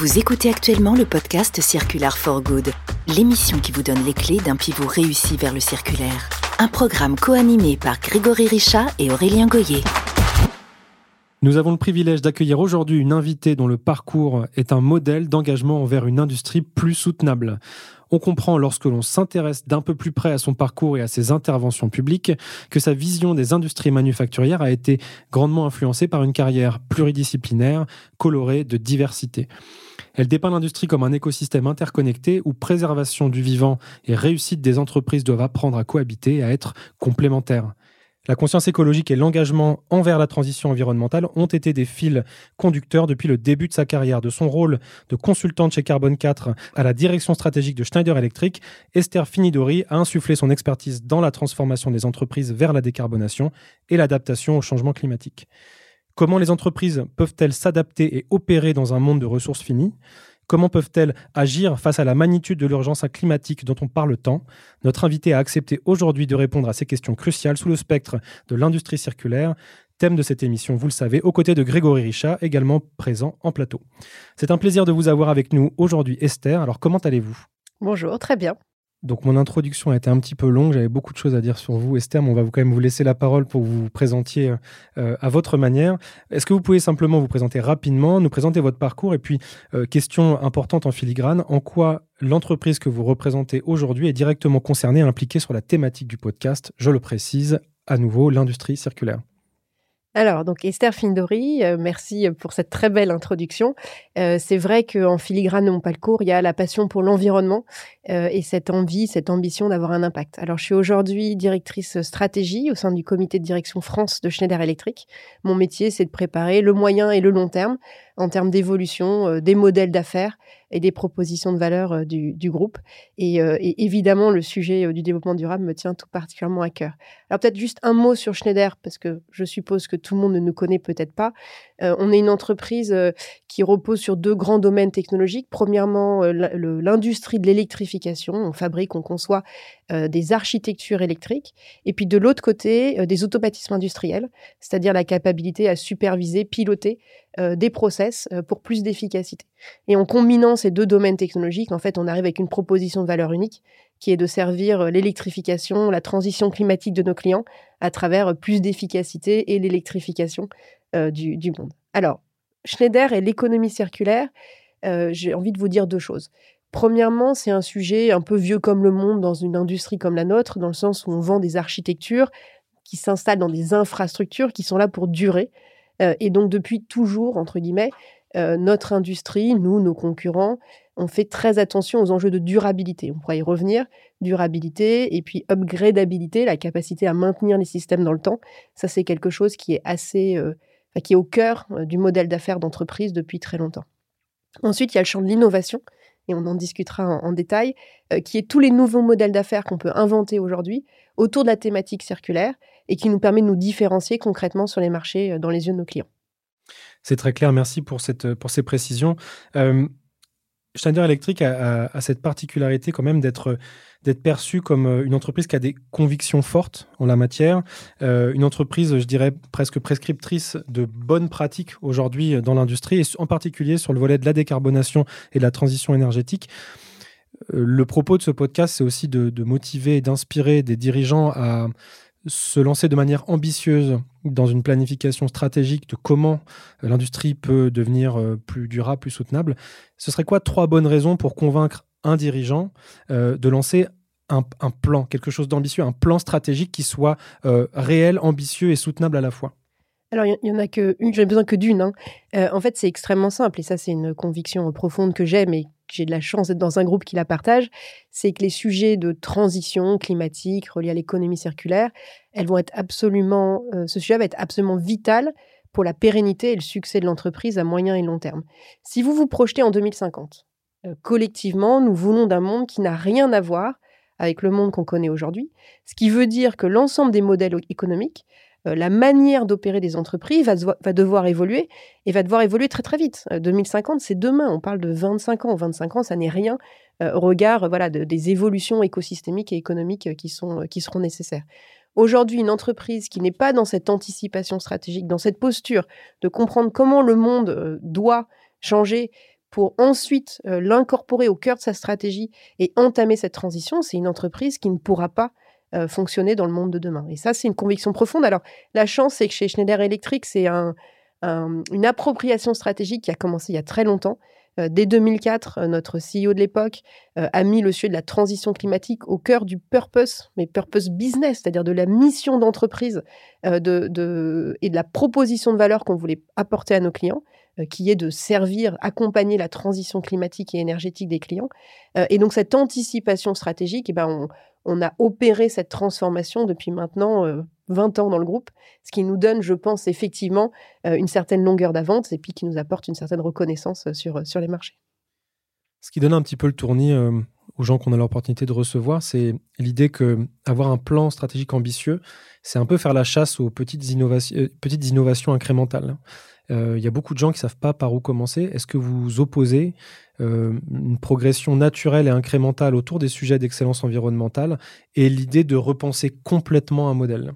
Vous écoutez actuellement le podcast Circular for Good, l'émission qui vous donne les clés d'un pivot réussi vers le circulaire. Un programme co-animé par Grégory Richat et Aurélien Goyer. Nous avons le privilège d'accueillir aujourd'hui une invitée dont le parcours est un modèle d'engagement envers une industrie plus soutenable. On comprend lorsque l'on s'intéresse d'un peu plus près à son parcours et à ses interventions publiques que sa vision des industries manufacturières a été grandement influencée par une carrière pluridisciplinaire, colorée de diversité. Elle dépeint l'industrie comme un écosystème interconnecté où préservation du vivant et réussite des entreprises doivent apprendre à cohabiter et à être complémentaires. La conscience écologique et l'engagement envers la transition environnementale ont été des fils conducteurs depuis le début de sa carrière. De son rôle de consultante chez Carbone 4 à la direction stratégique de Schneider Electric, Esther Finidori a insufflé son expertise dans la transformation des entreprises vers la décarbonation et l'adaptation au changement climatique. Comment les entreprises peuvent-elles s'adapter et opérer dans un monde de ressources finies? Comment peuvent-elles agir face à la magnitude de l'urgence climatique dont on parle tant? Notre invité a accepté aujourd'hui de répondre à ces questions cruciales sous le spectre de l'industrie circulaire, thème de cette émission, vous le savez, aux côtés de Grégory Richat, également présent en plateau. C'est un plaisir de vous avoir avec nous aujourd'hui, Esther. Alors, comment allez-vous? Bonjour, très bien. Donc mon introduction a été un petit peu longue, j'avais beaucoup de choses à dire sur vous, Esther, mais on va quand même vous laisser la parole pour vous présenter euh, à votre manière. Est-ce que vous pouvez simplement vous présenter rapidement, nous présenter votre parcours et puis, euh, question importante en filigrane, en quoi l'entreprise que vous représentez aujourd'hui est directement concernée, impliquée sur la thématique du podcast, je le précise, à nouveau, l'industrie circulaire alors, donc Esther Findori, euh, merci pour cette très belle introduction. Euh, c'est vrai qu'en filigrane de mon parcours, il y a la passion pour l'environnement euh, et cette envie, cette ambition d'avoir un impact. Alors, je suis aujourd'hui directrice stratégie au sein du comité de direction France de Schneider Electric. Mon métier, c'est de préparer le moyen et le long terme en termes d'évolution des modèles d'affaires et des propositions de valeur euh, du, groupe. Euh, et, évidemment, le sujet euh, du développement durable me tient tout particulièrement à cœur. Alors peut-être juste un mot sur Schneider, parce que je suppose que tout le monde ne nous connaît peut-être pas. on est une entreprise qui repose sur deux grands domaines technologiques. Premièrement, l'industrie de l'électrification. On fabrique, on conçoit des architectures électriques. Et puis de l'autre côté, des automatismes industriels, c'est-à-dire la capacité à superviser, piloter des process pour plus d'efficacité. Et en combinant ces deux domaines technologiques, en fait, on arrive avec une proposition de valeur unique qui est de servir euh, l'électrification, la transition climatique de nos clients à travers euh, plus d'efficacité et l'électrification euh, du, monde. Alors, Schneider et l'économie circulaire, j'ai envie de vous dire deux choses. Premièrement, c'est un sujet un peu vieux comme le monde dans une industrie comme la nôtre, dans le sens où on vend des architectures qui s'installent dans des infrastructures qui sont là pour durer. Et donc, depuis toujours, entre guillemets, euh, notre industrie, nous, nos concurrents, on fait très attention aux enjeux de durabilité. On pourrait y revenir. Durabilité et puis upgradabilité, la capacité à maintenir les systèmes dans le temps. Ça, c'est quelque chose qui est assez, euh, au cœur euh, du modèle d'affaires d'entreprise depuis très longtemps. Ensuite, il y a le champ de l'innovation, et on en discutera en, détail, qui est tous les nouveaux modèles d'affaires qu'on peut inventer aujourd'hui autour de la thématique circulaire et qui nous permet de nous différencier concrètement sur les marchés dans les yeux de nos clients. C'est très clair, merci pour, pour ces précisions. Euh, Schneider Electric a, cette particularité quand même d'être d'être perçu comme euh, une entreprise qui a des convictions fortes en la matière, euh, une entreprise, je dirais, presque prescriptrice de bonnes pratiques aujourd'hui dans l'industrie, et en particulier sur le volet de la décarbonation et de la transition énergétique. Le propos de ce podcast, c'est aussi de, motiver et d'inspirer des dirigeants à se lancer de manière ambitieuse dans une planification stratégique de comment euh, l'industrie peut devenir euh, plus durable, plus soutenable, ce serait quoi trois bonnes raisons pour convaincre un dirigeant euh, de lancer un, plan, quelque chose d'ambitieux, un plan stratégique qui soit réel, ambitieux et soutenable à la fois? Alors, il y, en a que une, j'en ai besoin que d'une. Hein. en fait, c'est extrêmement simple, et ça, c'est une conviction profonde que j'ai, mais j'ai de la chance d'être dans un groupe qui la partage, c'est que les sujets de transition climatique reliés à l'économie circulaire, elles vont être absolument, euh, ce sujet va être absolument vital pour la pérennité et le succès de l'entreprise à moyen et long terme. Si vous vous projetez en 2050, euh, collectivement, nous voulons d'un monde qui n'a rien à voir avec le monde qu'on connaît aujourd'hui, ce qui veut dire que l'ensemble des modèles économiques euh, la manière d'opérer des entreprises va, devoir évoluer et va devoir évoluer très très vite. 2050, euh, c'est demain. On parle de 25 ans. 25 ans, ça n'est rien euh, au regard voilà, des évolutions écosystémiques et économiques qui, sont, qui seront nécessaires. Aujourd'hui, une entreprise qui n'est pas dans cette anticipation stratégique, dans cette posture de comprendre comment le monde doit changer pour ensuite l'incorporer au cœur de sa stratégie et entamer cette transition, c'est une entreprise qui ne pourra pas fonctionner dans le monde de demain. Et ça, c'est une conviction profonde. Alors, la chance, c'est que chez Schneider Electric, c'est une appropriation stratégique qui a commencé il y a très longtemps. Euh, dès 2004, euh, notre CEO de l'époque euh, a mis le sujet de la transition climatique au cœur du purpose, mais purpose business, c'est-à-dire de la mission d'entreprise de, et de la proposition de valeur qu'on voulait apporter à nos clients qui est de servir, accompagner la transition climatique et énergétique des clients. et donc cette anticipation stratégique, eh ben on, on, a opéré cette transformation depuis maintenant 20 ans dans le groupe, ce qui nous donne, je pense, effectivement euh, une certaine longueur d'avance et puis qui nous apporte une certaine reconnaissance euh, sur, euh, sur les marchés. Ce qui donne un petit peu le tournis aux gens qu'on a l'opportunité de recevoir, c'est l'idée que avoir un plan stratégique ambitieux, c'est un peu faire la chasse aux petites, petites innovations incrémentales. Il y a beaucoup de gens qui ne savent pas par où commencer. Est-ce que vous opposez une progression naturelle et incrémentale autour des sujets d'excellence environnementale et l'idée de repenser complètement un modèle?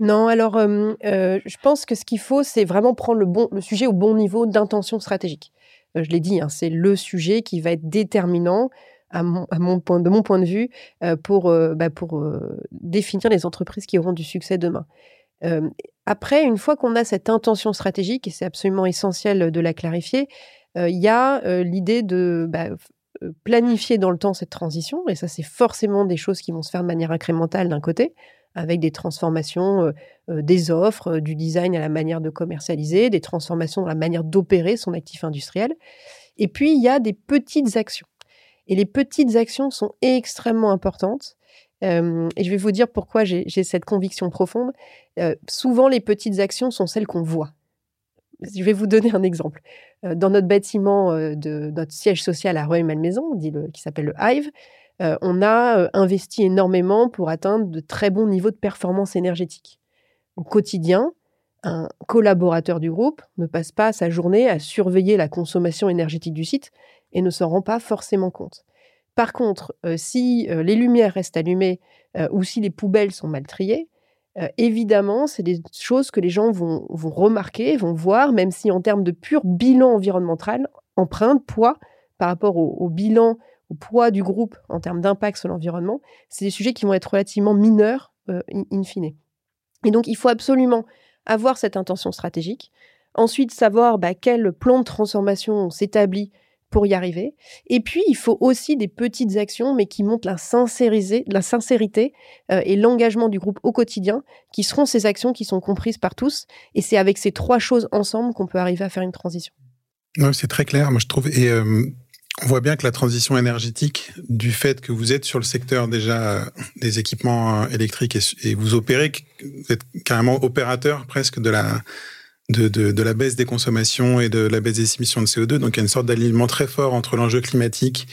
Non, alors je pense que ce qu'il faut, c'est vraiment prendre le, bon, le sujet au bon niveau d'intention stratégique. je l'ai dit, hein, c'est le sujet qui va être déterminant à mon, point, de mon point de vue pour, bah, pour définir les entreprises qui auront du succès demain. Après, une fois qu'on a cette intention stratégique, et c'est absolument essentiel de la clarifier, il y a l'idée de bah, planifier dans le temps cette transition, et ça c'est forcément des choses qui vont se faire de manière incrémentale d'un côté avec des transformations des offres, du design à la manière de commercialiser, des transformations dans la manière d'opérer son actif industriel. Et puis, il y a des petites actions. Et les petites actions sont extrêmement importantes. Et je vais vous dire pourquoi j'ai cette conviction profonde. souvent, les petites actions sont celles qu'on voit. Je vais vous donner un exemple. Dans notre bâtiment de notre siège social à Rueil-Malmaison, qui s'appelle le Hive, on a investi énormément pour atteindre de très bons niveaux de performance énergétique. Au quotidien, un collaborateur du groupe ne passe pas sa journée à surveiller la consommation énergétique du site et ne s'en rend pas forcément compte. Par contre, si les lumières restent allumées ou si les poubelles sont mal triées, évidemment, c'est des choses que les gens vont, remarquer, vont voir, même si en termes de pur bilan environnemental, empreinte, poids, par rapport au bilan poids du groupe en termes d'impact sur l'environnement, c'est des sujets qui vont être relativement mineurs in, fine. Et donc, il faut absolument avoir cette intention stratégique. Ensuite, savoir bah, quel plan de transformation on s'établit pour y arriver. Et puis, il faut aussi des petites actions, mais qui montrent la, la sincérité euh, et l'engagement du groupe au quotidien, qui seront ces actions qui sont comprises par tous. Et c'est avec ces trois choses ensemble qu'on peut arriver à faire une transition. c'est très clair, moi je trouve. Et euh, on voit bien que la transition énergétique, du fait que vous êtes sur le secteur déjà euh, des équipements électriques et, vous opérez, vous êtes carrément opérateur presque de la, de, la baisse des consommations et de la baisse des émissions de CO2. Donc il y a une sorte d'alignement très fort entre l'enjeu climatique,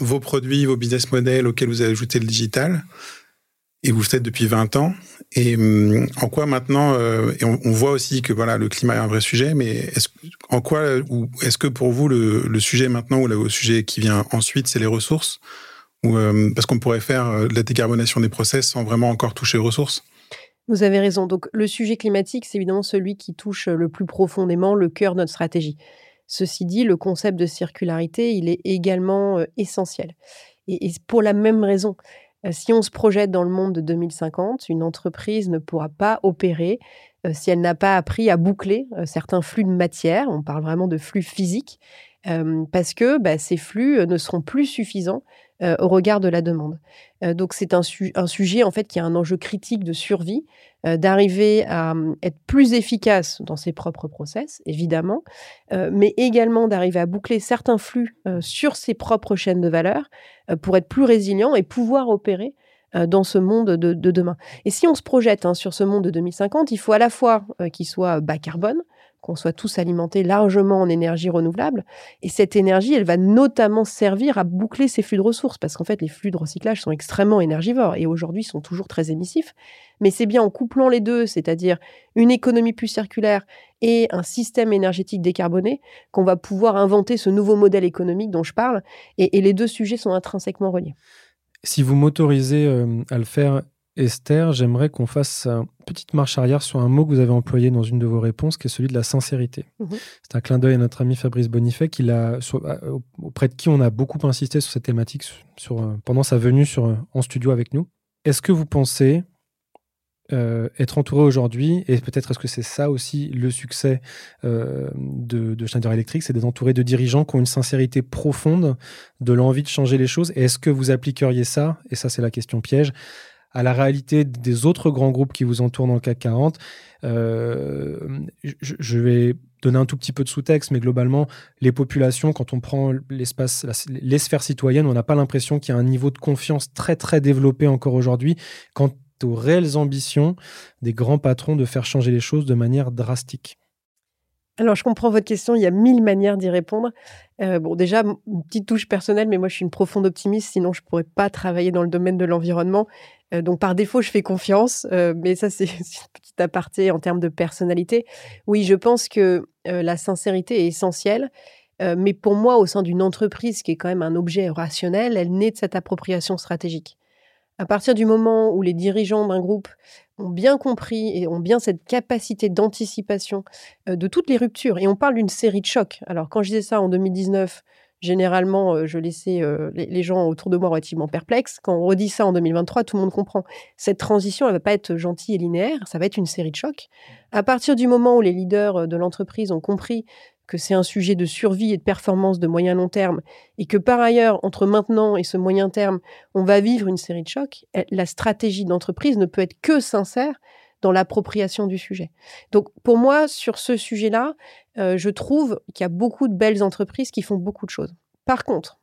vos produits, vos business models auxquels vous avez ajouté le digital et vous le faites depuis 20 ans. Et hum, en quoi maintenant, euh, on, voit aussi que voilà, le climat est un vrai sujet, mais est-ce, en quoi, ou est-ce que pour vous, le, sujet maintenant, ou le sujet qui vient ensuite, c'est les ressources? Ou, euh, Parce qu'on pourrait faire euh, la décarbonation des process sans vraiment encore toucher aux ressources? Vous avez raison. Donc, le sujet climatique, c'est évidemment celui qui touche le plus profondément le cœur de notre stratégie. Ceci dit, le concept de circularité, il est également essentiel. et, pour la même raison, euh, si on se projette dans le monde de 2050, une entreprise ne pourra pas opérer euh, si elle n'a pas appris à boucler euh, certains flux de matière. On parle vraiment de flux physiques parce que bah, ces flux ne seront plus suffisants au regard de la demande. donc c'est un, un, sujet en fait qui a un enjeu critique de survie, d'arriver à être plus efficace dans ses propres process, évidemment, mais également d'arriver à boucler certains flux sur ses propres chaînes de valeur euh, pour être plus résilient et pouvoir opérer euh, dans ce monde de, demain. Et si on se projette hein, sur ce monde de 2050, il faut à la fois euh, qu'il soit bas carbone, qu'on soit tous alimentés largement en énergie renouvelable. Et cette énergie, elle va notamment servir à boucler ces flux de ressources, parce qu'en fait, les flux de recyclage sont extrêmement énergivores et aujourd'hui sont toujours très émissifs. Mais c'est bien en couplant les deux, c'est-à-dire une économie plus circulaire et un système énergétique décarboné, qu'on va pouvoir inventer ce nouveau modèle économique dont je parle. Et, les deux sujets sont intrinsèquement reliés. Si vous m'autorisez euh, à le faire, Esther, j'aimerais qu'on fasse une petite marche arrière sur un mot que vous avez employé dans une de vos réponses, qui est celui de la sincérité. Mhm. C'est un clin d'œil à notre ami Fabrice Bonifay, qui a, auprès de qui on a beaucoup insisté sur cette thématique sur, euh, pendant sa venue sur, en studio avec nous. Est-ce que vous pensez euh, être entouré aujourd'hui, et peut-être est-ce que c'est ça aussi le succès euh, de, de, Schneider Electric, c'est d'être entouré de dirigeants qui ont une sincérité profonde, de l'envie de changer les choses? Et est-ce que vous appliqueriez ça, et ça c'est la question piège, à la réalité des autres grands groupes qui vous entourent dans le CAC 40 euh, je, vais donner un tout petit peu de sous-texte, mais globalement, les populations, quand on prend l'espace, les sphères citoyennes, on n'a pas l'impression qu'il y a un niveau de confiance très très développé encore aujourd'hui. Quant aux réelles ambitions des grands patrons de faire changer les choses de manière drastique alors, je comprends votre question. Il y a mille manières d'y répondre. Euh, bon, déjà, une petite touche personnelle, mais moi, je suis une profonde optimiste. Sinon, je ne pourrais pas travailler dans le domaine de l'environnement. Euh, donc, par défaut, je fais confiance. Euh, mais ça, c'est une petite aparté en termes de personnalité. Oui, je pense que la sincérité est essentielle. mais pour moi, au sein d'une entreprise qui est quand même un objet rationnel, elle naît de cette appropriation stratégique. À partir du moment où les dirigeants d'un groupe ont bien compris et ont bien cette capacité d'anticipation euh, de toutes les ruptures, et on parle d'une série de chocs. Alors quand je disais ça en 2019, généralement, euh, je laissais euh, les, gens autour de moi relativement perplexes. Quand on redit ça en 2023, tout le monde comprend. Cette transition, elle ne va pas être gentille et linéaire, ça va être une série de chocs. À partir du moment où les leaders de l'entreprise ont compris que c'est un sujet de survie et de performance de moyen long terme, et que par ailleurs, entre maintenant et ce moyen terme, on va vivre une série de chocs, la stratégie d'entreprise ne peut être que sincère dans l'appropriation du sujet. Donc pour moi, sur ce sujet-là, euh, je trouve qu'il y a beaucoup de belles entreprises qui font beaucoup de choses. Par contre,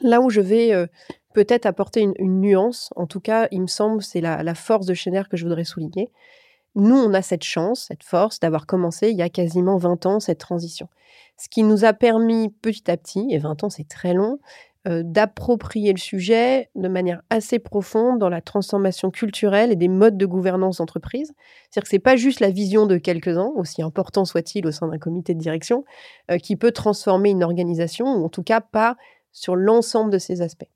là où je vais euh, peut-être apporter une, nuance, en tout cas, il me semble, c'est la, la force de Schneider que je voudrais souligner, nous, on a cette chance, cette force d'avoir commencé il y a quasiment 20 ans cette transition. Ce qui nous a permis petit à petit, et 20 ans c'est très long, euh, d'approprier le sujet de manière assez profonde dans la transformation culturelle et des modes de gouvernance d'entreprise. C'est-à-dire que ce n'est pas juste la vision de quelques-uns, aussi important soit-il au sein d'un comité de direction, euh, qui peut transformer une organisation, ou en tout cas pas sur l'ensemble de ses aspects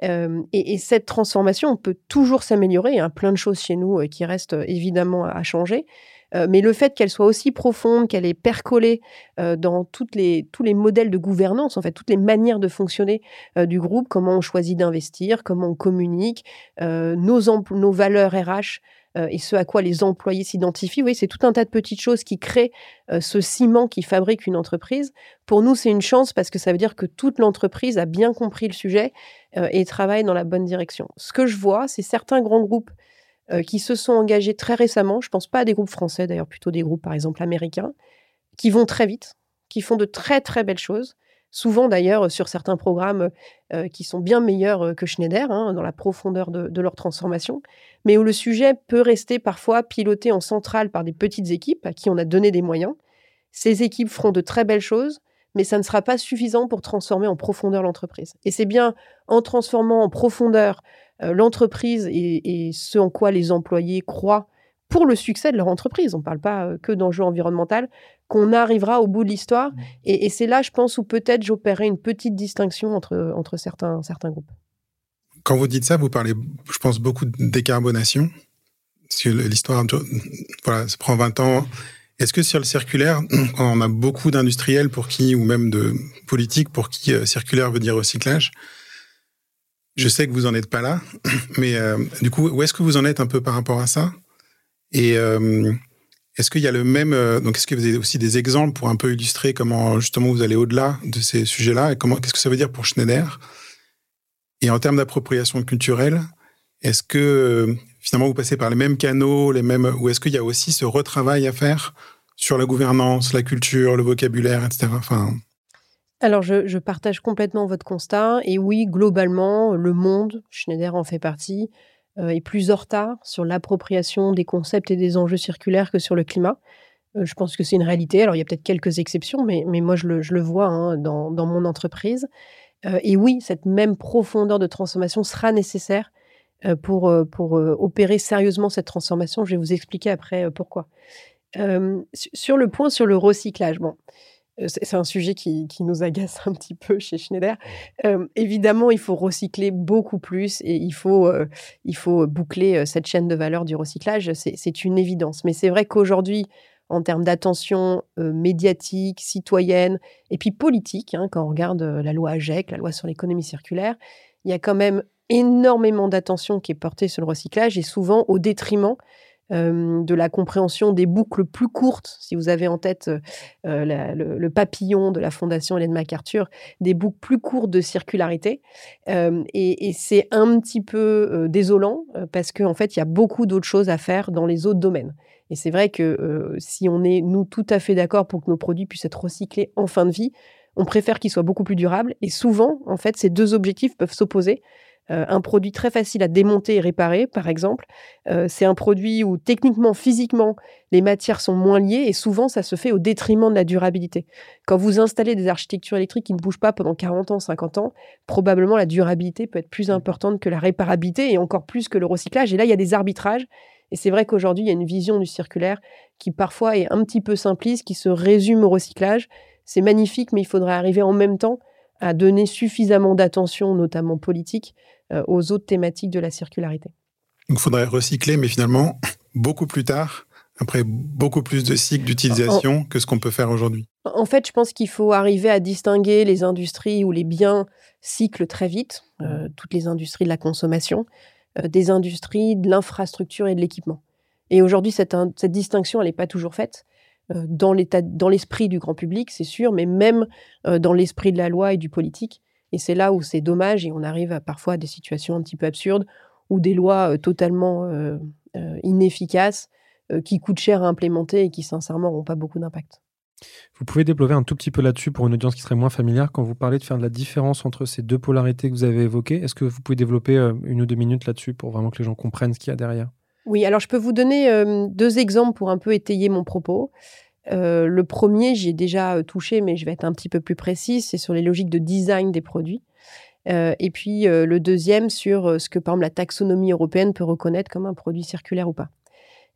et, cette transformation, on peut toujours s'améliorer. Il y a plein de choses chez nous qui restent évidemment à changer. Mais le fait qu'elle soit aussi profonde, qu'elle est percolée dans toutes les, tous les modèles de gouvernance, en fait, toutes les manières de fonctionner du groupe, comment on choisit d'investir, comment on communique, nos, nos valeurs RH, euh, et ce à quoi les employés s'identifient. Oui, c'est tout un tas de petites choses qui créent euh, ce ciment qui fabrique une entreprise. Pour nous, c'est une chance parce que ça veut dire que toute l'entreprise a bien compris le sujet euh, et travaille dans la bonne direction. Ce que je vois, c'est certains grands groupes qui se sont engagés très récemment, je pense pas à des groupes français, d'ailleurs plutôt des groupes par exemple américains, qui vont très vite, qui font de très très belles choses, souvent d'ailleurs sur certains programmes euh, qui sont bien meilleurs euh, que Schneider, hein, dans la profondeur de, leur transformation, mais où le sujet peut rester parfois piloté en centrale par des petites équipes à qui on a donné des moyens. Ces équipes feront de très belles choses, mais ça ne sera pas suffisant pour transformer en profondeur l'entreprise. Et c'est bien en transformant en profondeur euh, l'entreprise et, ce en quoi les employés croient pour le succès de leur entreprise, on ne parle pas que d'enjeux environnementaux, qu'on arrivera au bout de l'histoire. Mmh. Et, c'est là, je pense, où peut-être j'opérerai une petite distinction entre, entre certains, certains groupes. Quand vous dites ça, vous parlez, je pense, beaucoup de décarbonation. Parce que l'histoire, voilà, ça prend 20 ans. Est-ce que sur le circulaire, on a beaucoup d'industriels pour qui, ou même de politiques pour qui euh, circulaire veut dire recyclage? Je sais que vous n'en êtes pas là, mais euh, du coup, où est-ce que vous en êtes un peu par rapport à ça? Et euh, est-ce qu'il y a le même donc est-ce que vous avez aussi des exemples pour un peu illustrer comment justement vous allez au-delà de ces sujets-là et comment qu'est-ce que ça veut dire pour Schneider? Et en termes d'appropriation culturelle, est-ce que finalement vous passez par les mêmes canaux, les mêmes ou est-ce qu'il y a aussi ce retravail à faire sur la gouvernance, la culture, le vocabulaire, etc. Enfin. Alors, je, je partage complètement votre constat. Et oui, globalement, le monde, Schneider en fait partie, euh, est plus en retard sur l'appropriation des concepts et des enjeux circulaires que sur le climat. Euh, je pense que c'est une réalité. Alors, il y a peut-être quelques exceptions, mais, mais moi, je le, je le vois hein, dans, dans, mon entreprise. Euh, et oui, cette même profondeur de transformation sera nécessaire pour, pour opérer sérieusement cette transformation. Je vais vous expliquer après pourquoi. sur le point sur le recyclage, bon, c'est un sujet qui, nous agace un petit peu chez Schneider. évidemment, il faut recycler beaucoup plus et il faut, il faut boucler cette chaîne de valeur du recyclage. C'est une évidence. Mais c'est vrai qu'aujourd'hui, en termes d'attention médiatique, citoyenne et puis politique, hein, quand on regarde la loi AGEC, la loi sur l'économie circulaire, il y a quand même énormément d'attention qui est portée sur le recyclage et souvent au détriment de la compréhension des boucles plus courtes, si vous avez en tête le, papillon de la Fondation Hélène MacArthur, des boucles plus courtes de circularité. et, c'est un petit peu désolant parce qu'en fait, il y a beaucoup d'autres choses à faire dans les autres domaines. Et c'est vrai que si on est, nous, tout à fait d'accord pour que nos produits puissent être recyclés en fin de vie, on préfère qu'ils soient beaucoup plus durables. Et souvent, en fait, ces deux objectifs peuvent s'opposer. Euh, un produit très facile à démonter et réparer, par exemple. Euh, c'est un produit où techniquement, physiquement, les matières sont moins liées et souvent ça se fait au détriment de la durabilité. Quand vous installez des architectures électriques qui ne bougent pas pendant 40 ans, 50 ans, probablement la durabilité peut être plus importante que la réparabilité et encore plus que le recyclage. Et là, il y a des arbitrages. Et c'est vrai qu'aujourd'hui, il y a une vision du circulaire qui parfois est un petit peu simpliste, qui se résume au recyclage. C'est magnifique, mais il faudrait arriver en même temps à donner suffisamment d'attention, notamment politique, euh, aux autres thématiques de la circularité. Donc il faudrait recycler, mais finalement, beaucoup plus tard, après beaucoup plus de cycles d'utilisation que ce qu'on peut faire aujourd'hui. En fait, je pense qu'il faut arriver à distinguer les industries où les biens cyclent très vite, euh, toutes les industries de la consommation, euh, des industries de l'infrastructure et de l'équipement. Et aujourd'hui, cette, cette, distinction, elle n'est pas toujours faite dans l'esprit du grand public, c'est sûr, mais même dans l'esprit de la loi et du politique. Et c'est là où c'est dommage et on arrive parfois à des situations un petit peu absurdes ou des lois euh, totalement euh, euh, inefficaces qui coûtent cher à implémenter et qui sincèrement n'ont pas beaucoup d'impact. Vous pouvez développer un tout petit peu là-dessus pour une audience qui serait moins familière quand vous parlez de faire de la différence entre ces deux polarités que vous avez évoquées. Est-ce que vous pouvez développer une ou deux minutes là-dessus pour vraiment que les gens comprennent ce qu'il y a derrière? Oui, alors je peux vous donner deux exemples pour un peu étayer mon propos. Le premier, j'y ai déjà touché, mais je vais être un petit peu plus précise, c'est sur les logiques de design des produits. Et puis le deuxième sur ce que, par exemple, la taxonomie européenne peut reconnaître comme un produit circulaire ou pas.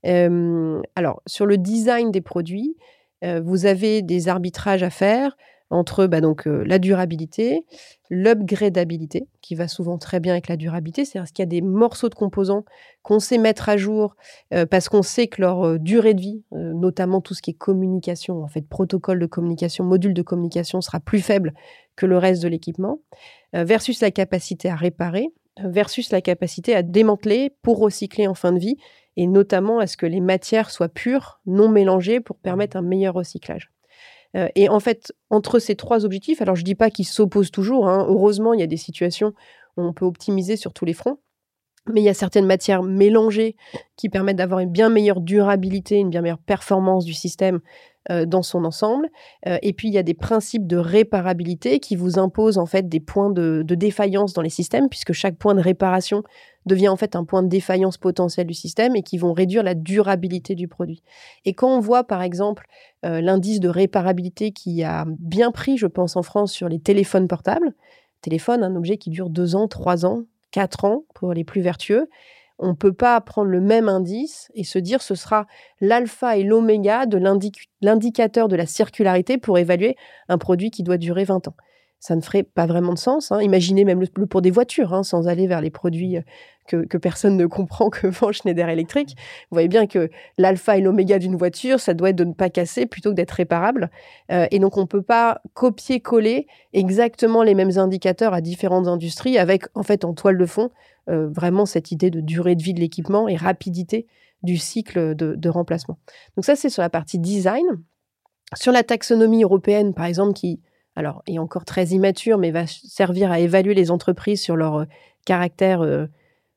alors, sur le design des produits, vous avez des arbitrages à faire entre bah, donc, euh, la durabilité, l'upgradabilité, qui va souvent très bien avec la durabilité, c'est-à-dire qu'il y a des morceaux de composants qu'on sait mettre à jour euh, parce qu'on sait que leur euh, durée de vie, notamment tout ce qui est communication, en fait, protocole de communication, module de communication, sera plus faible que le reste de l'équipement, versus la capacité à réparer, versus la capacité à démanteler pour recycler en fin de vie, et notamment à ce que les matières soient pures, non mélangées, pour permettre un meilleur recyclage. Euh, et en fait, entre ces trois objectifs, alors je ne dis pas qu'ils s'opposent toujours, hein, heureusement, il y a des situations où on peut optimiser sur tous les fronts, mais il y a certaines matières mélangées qui permettent d'avoir une bien meilleure durabilité, une bien meilleure performance du système euh, dans son ensemble. Euh, et puis, il y a des principes de réparabilité qui vous imposent en fait des points de, défaillance dans les systèmes, puisque chaque point de réparation devient en fait un point de défaillance potentiel du système et qui vont réduire la durabilité du produit. Et quand on voit par exemple euh, l'indice de réparabilité qui a bien pris, je pense en France, sur les téléphones portables, téléphone, un objet qui dure deux ans, trois ans, quatre ans pour les plus vertueux, on ne peut pas prendre le même indice et se dire ce sera l'alpha et l'oméga de l'indicateur de la circularité pour évaluer un produit qui doit durer 20 ans. Ça ne ferait pas vraiment de sens. Hein. Imaginez même le, pour des voitures, hein, sans aller vers les produits euh, que, personne ne comprend que vend Schneider Electric. Vous voyez bien que l'alpha et l'oméga d'une voiture, ça doit être de ne pas casser plutôt que d'être réparable. Euh, et donc, on ne peut pas copier-coller exactement les mêmes indicateurs à différentes industries avec, en fait, en toile de fond, euh, vraiment cette idée de durée de vie de l'équipement et rapidité du cycle de, remplacement. Donc ça, c'est sur la partie design. Sur la taxonomie européenne, par exemple, qui alors, est encore très immature, mais va servir à évaluer les entreprises sur leur euh, caractère euh,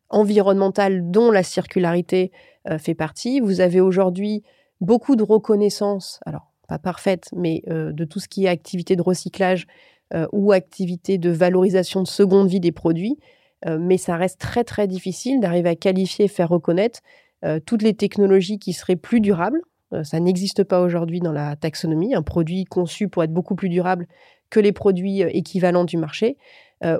environnemental dont la circularité fait partie. Vous avez aujourd'hui beaucoup de reconnaissance, alors pas parfaite, mais de tout ce qui est activité de recyclage ou activité de valorisation de seconde vie des produits. Euh, mais ça reste très très difficile d'arriver à qualifier et faire reconnaître euh, toutes les technologies qui seraient plus durables. Euh, ça n'existe pas aujourd'hui dans la taxonomie, un produit conçu pour être beaucoup plus durable que les produits équivalents du marché,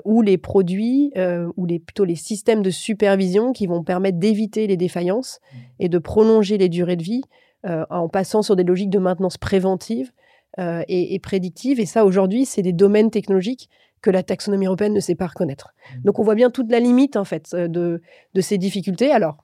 ou les produits, ou les, plutôt les systèmes de supervision qui vont permettre d'éviter les défaillances mmh. et de prolonger les durées de vie en passant sur des logiques de maintenance préventive et, prédictive. Et ça, aujourd'hui, c'est des domaines technologiques que la taxonomie européenne ne sait pas reconnaître. Mmh. Donc, on voit bien toute la limite, en fait, de, de ces difficultés. Alors,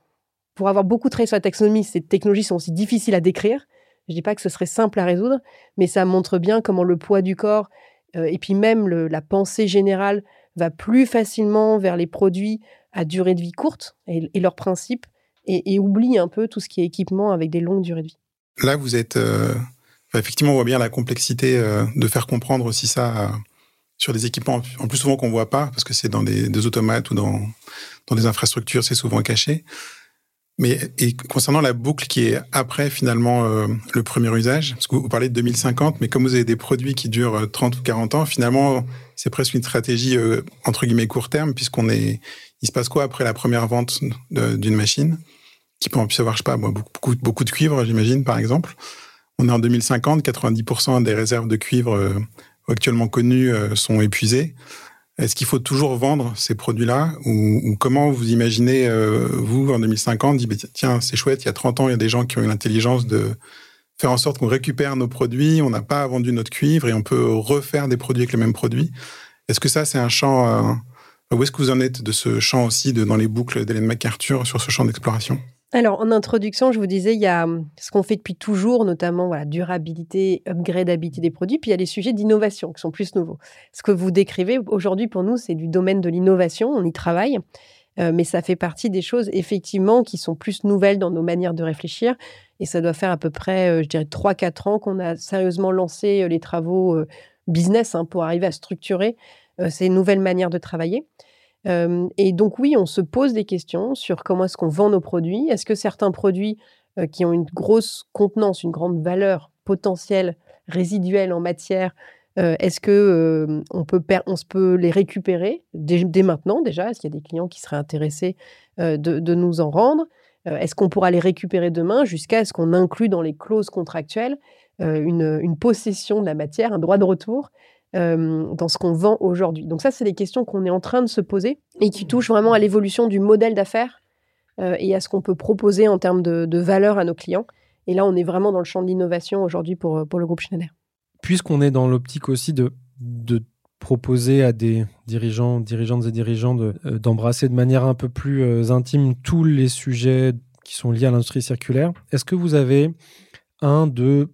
pour avoir beaucoup travaillé sur la taxonomie, ces technologies sont aussi difficiles à décrire. Je ne dis pas que ce serait simple à résoudre, mais ça montre bien comment le poids du corps et puis même la pensée générale va plus facilement vers les produits à durée de vie courte et, leurs principes et, oublie un peu tout ce qui est équipement avec des longues durées de vie. Là, vous êtes. Euh, effectivement, on voit bien la complexité euh, de faire comprendre aussi ça euh, sur des équipements, en plus souvent qu'on ne voit pas, parce que c'est dans des, automates ou dans, dans des infrastructures, c'est souvent caché. Mais concernant la boucle qui est après finalement le premier usage, parce que vous parlez de 2050, mais comme vous avez des produits qui durent 30 ou 40 ans, finalement, c'est presque une stratégie entre guillemets court terme, puisqu'on est, il se passe quoi après la première vente d'une machine qui peut en plus avoir, je sais pas, beaucoup, beaucoup de cuivre, j'imagine, par exemple. On est en 2050, 90% des réserves de cuivre euh, actuellement connues euh, sont épuisées. Est-ce qu'il faut toujours vendre ces produits-là ou, comment vous imaginez, euh, vous, en 2050, dire, tiens, c'est chouette, il y a 30 ans, il y a des gens qui ont eu l'intelligence de faire en sorte qu'on récupère nos produits, on n'a pas vendu notre cuivre et on peut refaire des produits avec les mêmes produits. Est-ce que ça, c'est un champ où est-ce que vous en êtes de ce champ aussi, de, dans les boucles d'Hélène MacArthur sur ce champ d'exploration? Alors, en introduction, je vous disais, il y a hum, ce qu'on fait depuis toujours, notamment voilà, durabilité, upgradabilité des produits, puis il y a les sujets d'innovation qui sont plus nouveaux. Ce que vous décrivez aujourd'hui, pour nous, c'est du domaine de l'innovation, on y travaille, euh, mais ça fait partie des choses, effectivement, qui sont plus nouvelles dans nos manières de réfléchir. Et ça doit faire à peu près, euh, je dirais, 3-4 ans qu'on a sérieusement lancé euh, les travaux business hein, pour arriver à structurer ces nouvelles manières de travailler et donc oui, on se pose des questions sur comment est-ce qu'on vend nos produits. Est-ce que certains produits qui ont une grosse contenance, une grande valeur potentielle résiduelle en matière, est-ce que on peut on peut les récupérer dès, maintenant déjà? Est-ce qu'il y a des clients qui seraient intéressés de, nous en rendre? Est-ce qu'on pourra les récupérer demain jusqu'à ce qu'on inclue dans les clauses contractuelles une, possession de la matière, un droit de retour? Dans ce qu'on vend aujourd'hui. Donc ça, c'est des questions qu'on est en train de se poser et qui touchent vraiment à l'évolution du modèle d'affaires et à ce qu'on peut proposer en termes de, valeur à nos clients. Et là, on est vraiment dans le champ de l'innovation aujourd'hui pour, pour le groupe Schneider. Puisqu'on est dans l'optique aussi de, de proposer à des dirigeants, dirigeantes et dirigeants d'embrasser de, manière un peu plus intime tous les sujets qui sont liés à l'industrie circulaire, est-ce que vous avez un, deux,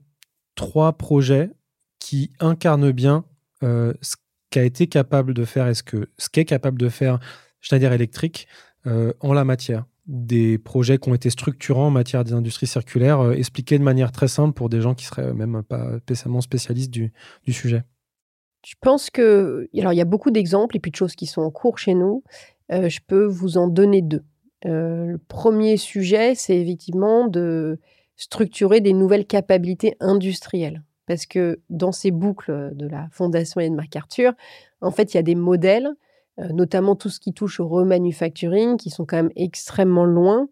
trois projets qui incarnent bien euh, ce qu'a été capable de faire, que ce qu'est capable de faire Schneider Electric euh, en la matière des projets qui ont été structurants en matière d'industrie circulaire, euh, expliqués de manière très simple pour des gens qui seraient même pas spécialement spécialistes du, du sujet Je pense que alors il y a beaucoup d'exemples et puis de choses qui sont en cours chez nous. je peux vous en donner deux. le premier sujet, c'est effectivement de structurer des nouvelles capacités industrielles parce que dans ces boucles de la Fondation Ellen MacArthur, en fait, il y a des modèles, euh, notamment tout ce qui touche au remanufacturing, qui sont quand même extrêmement loin,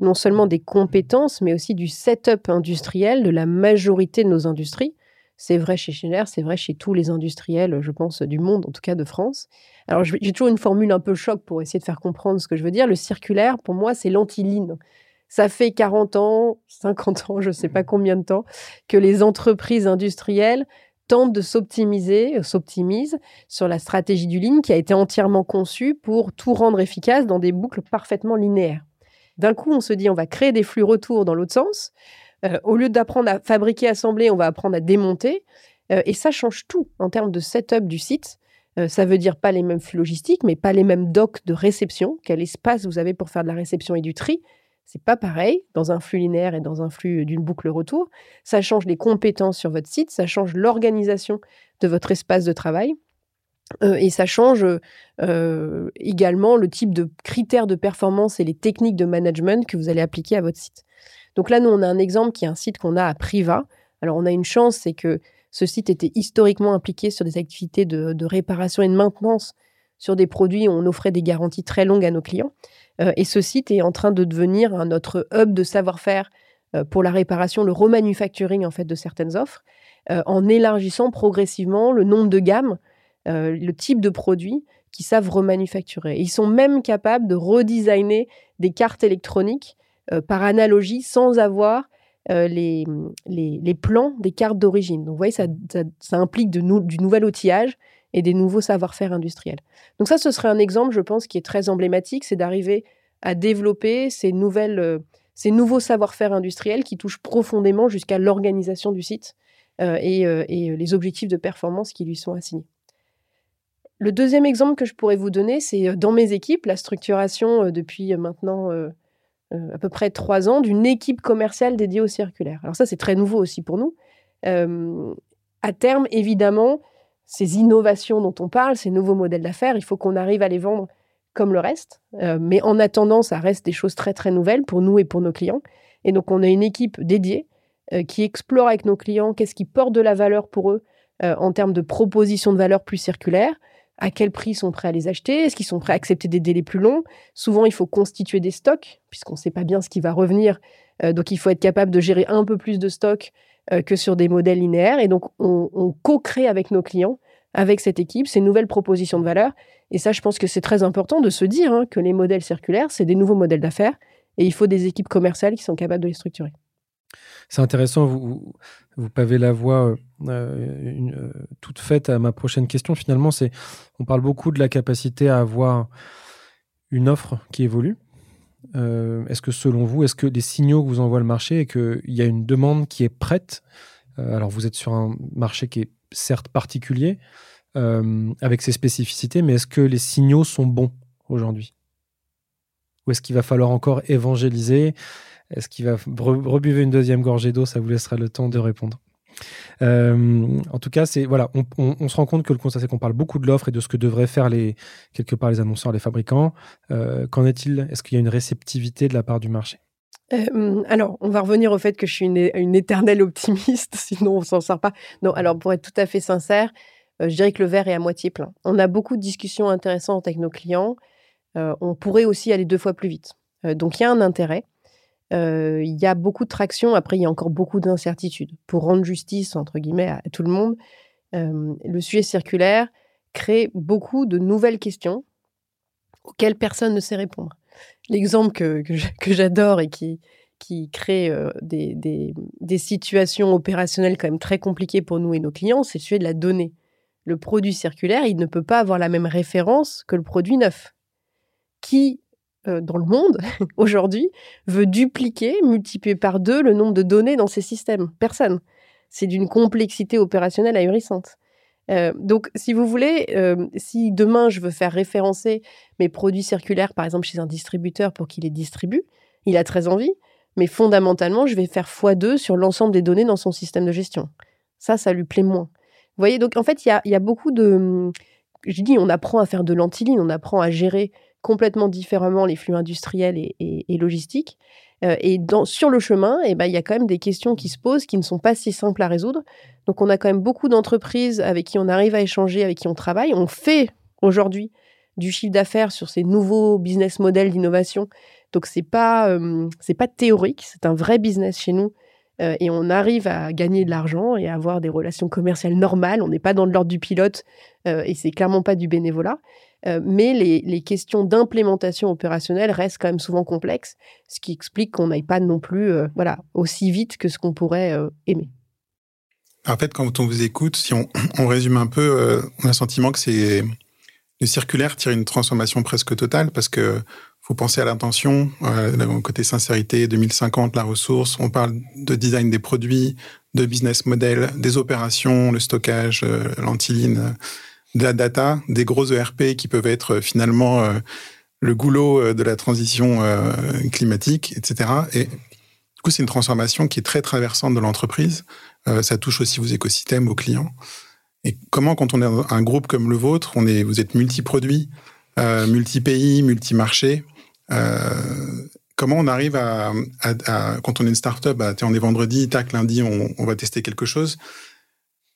non seulement des compétences, mais aussi du setup industriel de la majorité de nos industries. C'est vrai chez Schneider, c'est vrai chez tous les industriels, je pense, du monde, en tout cas de France. Alors, j'ai toujours une formule un peu choc pour essayer de faire comprendre ce que je veux dire. Le circulaire, pour moi, c'est l'antiline. Ça fait 40 ans, 50 ans, je ne sais pas mmh. combien de temps, que les entreprises industrielles tentent de s'optimiser, euh, s'optimisent sur la stratégie du ligne qui a été entièrement conçue pour tout rendre efficace dans des boucles parfaitement linéaires. D'un coup, on se dit on va créer des flux retour dans l'autre sens. Euh, au lieu d'apprendre à fabriquer, assembler, on va apprendre à démonter. Euh, et ça change tout en termes de setup du site. ça veut dire pas les mêmes flux logistiques, mais pas les mêmes docks de réception. Quel espace vous avez pour faire de la réception et du tri c'est pas pareil dans un flux linéaire et dans un flux d'une boucle retour. Ça change les compétences sur votre site, ça change l'organisation de votre espace de travail. Euh, et ça change euh, également le type de critères de performance et les techniques de management que vous allez appliquer à votre site. Donc là, nous, on a un exemple qui est un site qu'on a à Priva. Alors, on a une chance, c'est que ce site était historiquement impliqué sur des activités de réparation et de maintenance sur des produits où on offrait des garanties très longues à nos clients. Euh, et ce site est en train de devenir notre hub de savoir-faire euh, pour la réparation, le remanufacturing en fait de certaines offres, euh, en élargissant progressivement le nombre de gammes, le type de produits qui savent remanufacturer. ils sont même capables de redesigner des cartes électroniques par analogie sans avoir les, les, plans des cartes d'origine. Donc, vous voyez, ça, implique du nouvel outillage et des nouveaux savoir-faire industriels. Donc ça, ce serait un exemple, je pense, qui est très emblématique, c'est d'arriver à développer ces, nouvelles, ces nouveaux savoir-faire industriels qui touchent profondément jusqu'à l'organisation du site et, et les objectifs de performance qui lui sont assignés. Le deuxième exemple que je pourrais vous donner, c'est dans mes équipes, la structuration depuis maintenant à peu près trois ans d'une équipe commerciale dédiée au circulaire. Alors ça, c'est très nouveau aussi pour nous. à terme, évidemment, ces innovations dont on parle, ces nouveaux modèles d'affaires, il faut qu'on arrive à les vendre comme le reste. mais en attendant, ça reste des choses très très nouvelles pour nous et pour nos clients. Et donc, on a une équipe dédiée qui explore avec nos clients qu'est-ce qui porte de la valeur pour eux en termes de propositions de valeur plus circulaires, à quel prix sont prêts à les acheter, est-ce qu'ils sont prêts à accepter des délais plus longs. Souvent, il faut constituer des stocks, puisqu'on ne sait pas bien ce qui va revenir. Euh, donc, il faut être capable de gérer un peu plus de stocks euh, que sur des modèles linéaires. Et donc, on, co-crée avec nos clients, avec cette équipe, ces nouvelles propositions de valeur. Et ça, je pense que c'est très important de se dire hein, que les modèles circulaires, c'est des nouveaux modèles d'affaires. Et il faut des équipes commerciales qui sont capables de les structurer. C'est intéressant, vous, vous pavez la voie euh, euh, toute faite à ma prochaine question. Finalement, c'est on parle beaucoup de la capacité à avoir une offre qui évolue. Euh, est-ce que selon vous, est-ce que des signaux que vous envoie le marché et qu'il y a une demande qui est prête? Alors vous êtes sur un marché qui est certes particulier, avec ses spécificités, mais est-ce que les signaux sont bons aujourd'hui? Ou est-ce qu'il va falloir encore évangéliser? Est-ce qu'il va rebuver une deuxième gorgée d'eau? Ça vous laissera le temps de répondre. Euh, en tout cas, c'est voilà, on, se rend compte que le constat c'est qu'on parle beaucoup de l'offre et de ce que devraient faire les quelque part les annonceurs, les fabricants. Euh, qu'en est-il? Est-ce qu'il y a une réceptivité de la part du marché? Euh, alors, on va revenir au fait que je suis une, éternelle optimiste, sinon on s'en sort pas. Non, alors pour être tout à fait sincère, je dirais que le verre est à moitié plein. On a beaucoup de discussions intéressantes avec nos clients. on pourrait aussi aller deux fois plus vite. donc il y a un intérêt. Il y a beaucoup de traction. Après, il y a encore beaucoup d'incertitudes. Pour rendre justice, entre guillemets, à tout le monde, le sujet circulaire crée beaucoup de nouvelles questions auxquelles personne ne sait répondre. L'exemple que, j'adore et qui, crée des, situations opérationnelles quand même très compliquées pour nous et nos clients, c'est le sujet de la donnée. Le produit circulaire, il ne peut pas avoir la même référence que le produit neuf. Qui euh, dans le monde aujourd'hui veut dupliquer, multiplier par deux le nombre de données dans ces systèmes. Personne. C'est d'une complexité opérationnelle ahurissante. Euh, donc, si vous voulez, euh, si demain je veux faire référencer mes produits circulaires, par exemple chez un distributeur pour qu'il les distribue, il a très envie, mais fondamentalement, je vais faire x2 sur l'ensemble des données dans son système de gestion. Ça, ça lui plaît moins. Vous voyez, donc en fait, il y a, beaucoup de... Je dis, on apprend à faire de l'antiline, on apprend à gérer complètement différemment les flux industriels et, logistiques. Euh, et sur le chemin, eh ben, il y a quand même des questions qui se posent qui ne sont pas si simples à résoudre. Donc, on a quand même beaucoup d'entreprises avec qui on arrive à échanger, avec qui on travaille. On fait aujourd'hui du chiffre d'affaires sur ces nouveaux business models d'innovation. Donc, c'est pas, euh, pas théorique, c'est un vrai business chez nous. Euh, et on arrive à gagner de l'argent et à avoir des relations commerciales normales. On n'est pas dans l'ordre du pilote et c'est clairement pas du bénévolat. Euh, mais les, questions d'implémentation opérationnelle restent quand même souvent complexes, ce qui explique qu'on n'aille pas non plus euh, voilà, aussi vite que ce qu'on pourrait euh, aimer. En fait, quand on vous écoute, si on, résume un peu, on a le sentiment que c'est le circulaire tire une transformation presque totale parce que faut penser à l'intention, euh, côté sincérité, 2050, la ressource. On parle de design des produits, de business model, des opérations, le stockage, l'antiline de la data, des gros ERP qui peuvent être euh, finalement euh, le goulot euh, de la transition climatique, etc. Et du coup, c'est une transformation qui est très traversante de l'entreprise. ça touche aussi vos écosystèmes, vos clients. Et comment, quand on est un groupe comme le vôtre, on est, vous êtes multi-produits, multi-pays, multi-marchés, comment on arrive à, quand on est une startup, bah, on est vendredi, tac, lundi, on, on va tester quelque chose.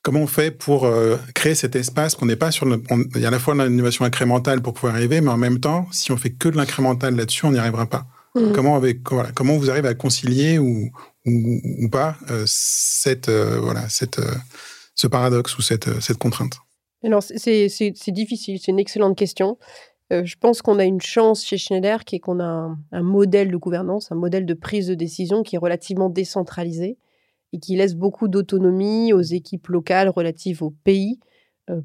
Comment on fait pour euh, créer cet espace qu'on n'est pas sur le, il y a à la fois l'innovation incrémentale pour pouvoir arriver, mais en même temps, si on fait que de l'incrémental là-dessus, on n'y arrivera pas. Mmh. Comment avec voilà, comment vous arrivez à concilier ou ou, ou pas euh, cette euh, voilà cette ce paradoxe ou cette cette contrainte? Alors c'est difficile, c'est une excellente question. je pense qu'on a une chance chez Schneider qui est qu'on a un, modèle de gouvernance, un modèle de prise de décision qui est relativement décentralisé et qui laisse beaucoup d'autonomie aux équipes locales relatives au pays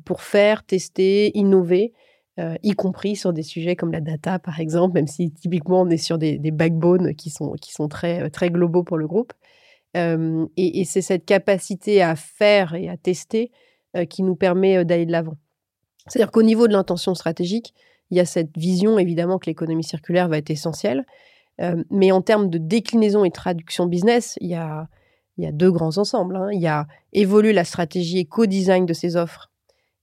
pour faire, tester, innover euh, y compris sur des sujets comme la data, par exemple, même si typiquement on est sur des, backbones qui sont, qui sont très, euh, très globaux pour le groupe. Euh, et, c'est cette capacité à faire et à tester qui nous permet d'aller de l'avant. C'est-à-dire qu'au niveau de l'intention stratégique, il y a cette vision, évidemment, que l'économie circulaire va être essentielle. mais en termes de déclinaison et traduction business, il y a, il y a deux grands ensembles. Hein. Il y a évoluer la stratégie éco-design de ces offres.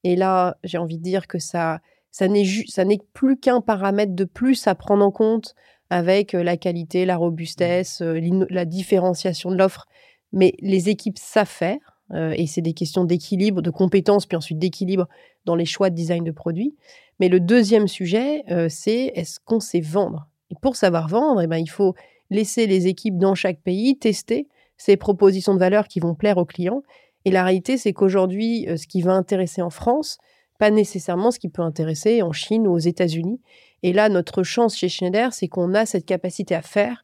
Et là, j'ai envie de dire que ça, ça n'est plus qu'un paramètre de plus à prendre en compte avec euh, la qualité, la robustesse, euh, la différenciation de l'offre. Mais les équipes savent faire, euh, et c'est des questions d'équilibre, de compétences, puis ensuite d'équilibre dans les choix de design de produits. Mais le deuxième sujet, c'est est-ce qu'on sait vendre? Et pour savoir vendre, eh ben, il faut laisser les équipes dans chaque pays tester ces propositions de valeur qui vont plaire aux clients. Et la réalité, c'est qu'aujourd'hui, ce qui va intéresser en France, pas nécessairement ce qui peut intéresser en Chine ou aux États-Unis. Et là, notre chance chez Schneider, c'est qu'on a cette capacité à faire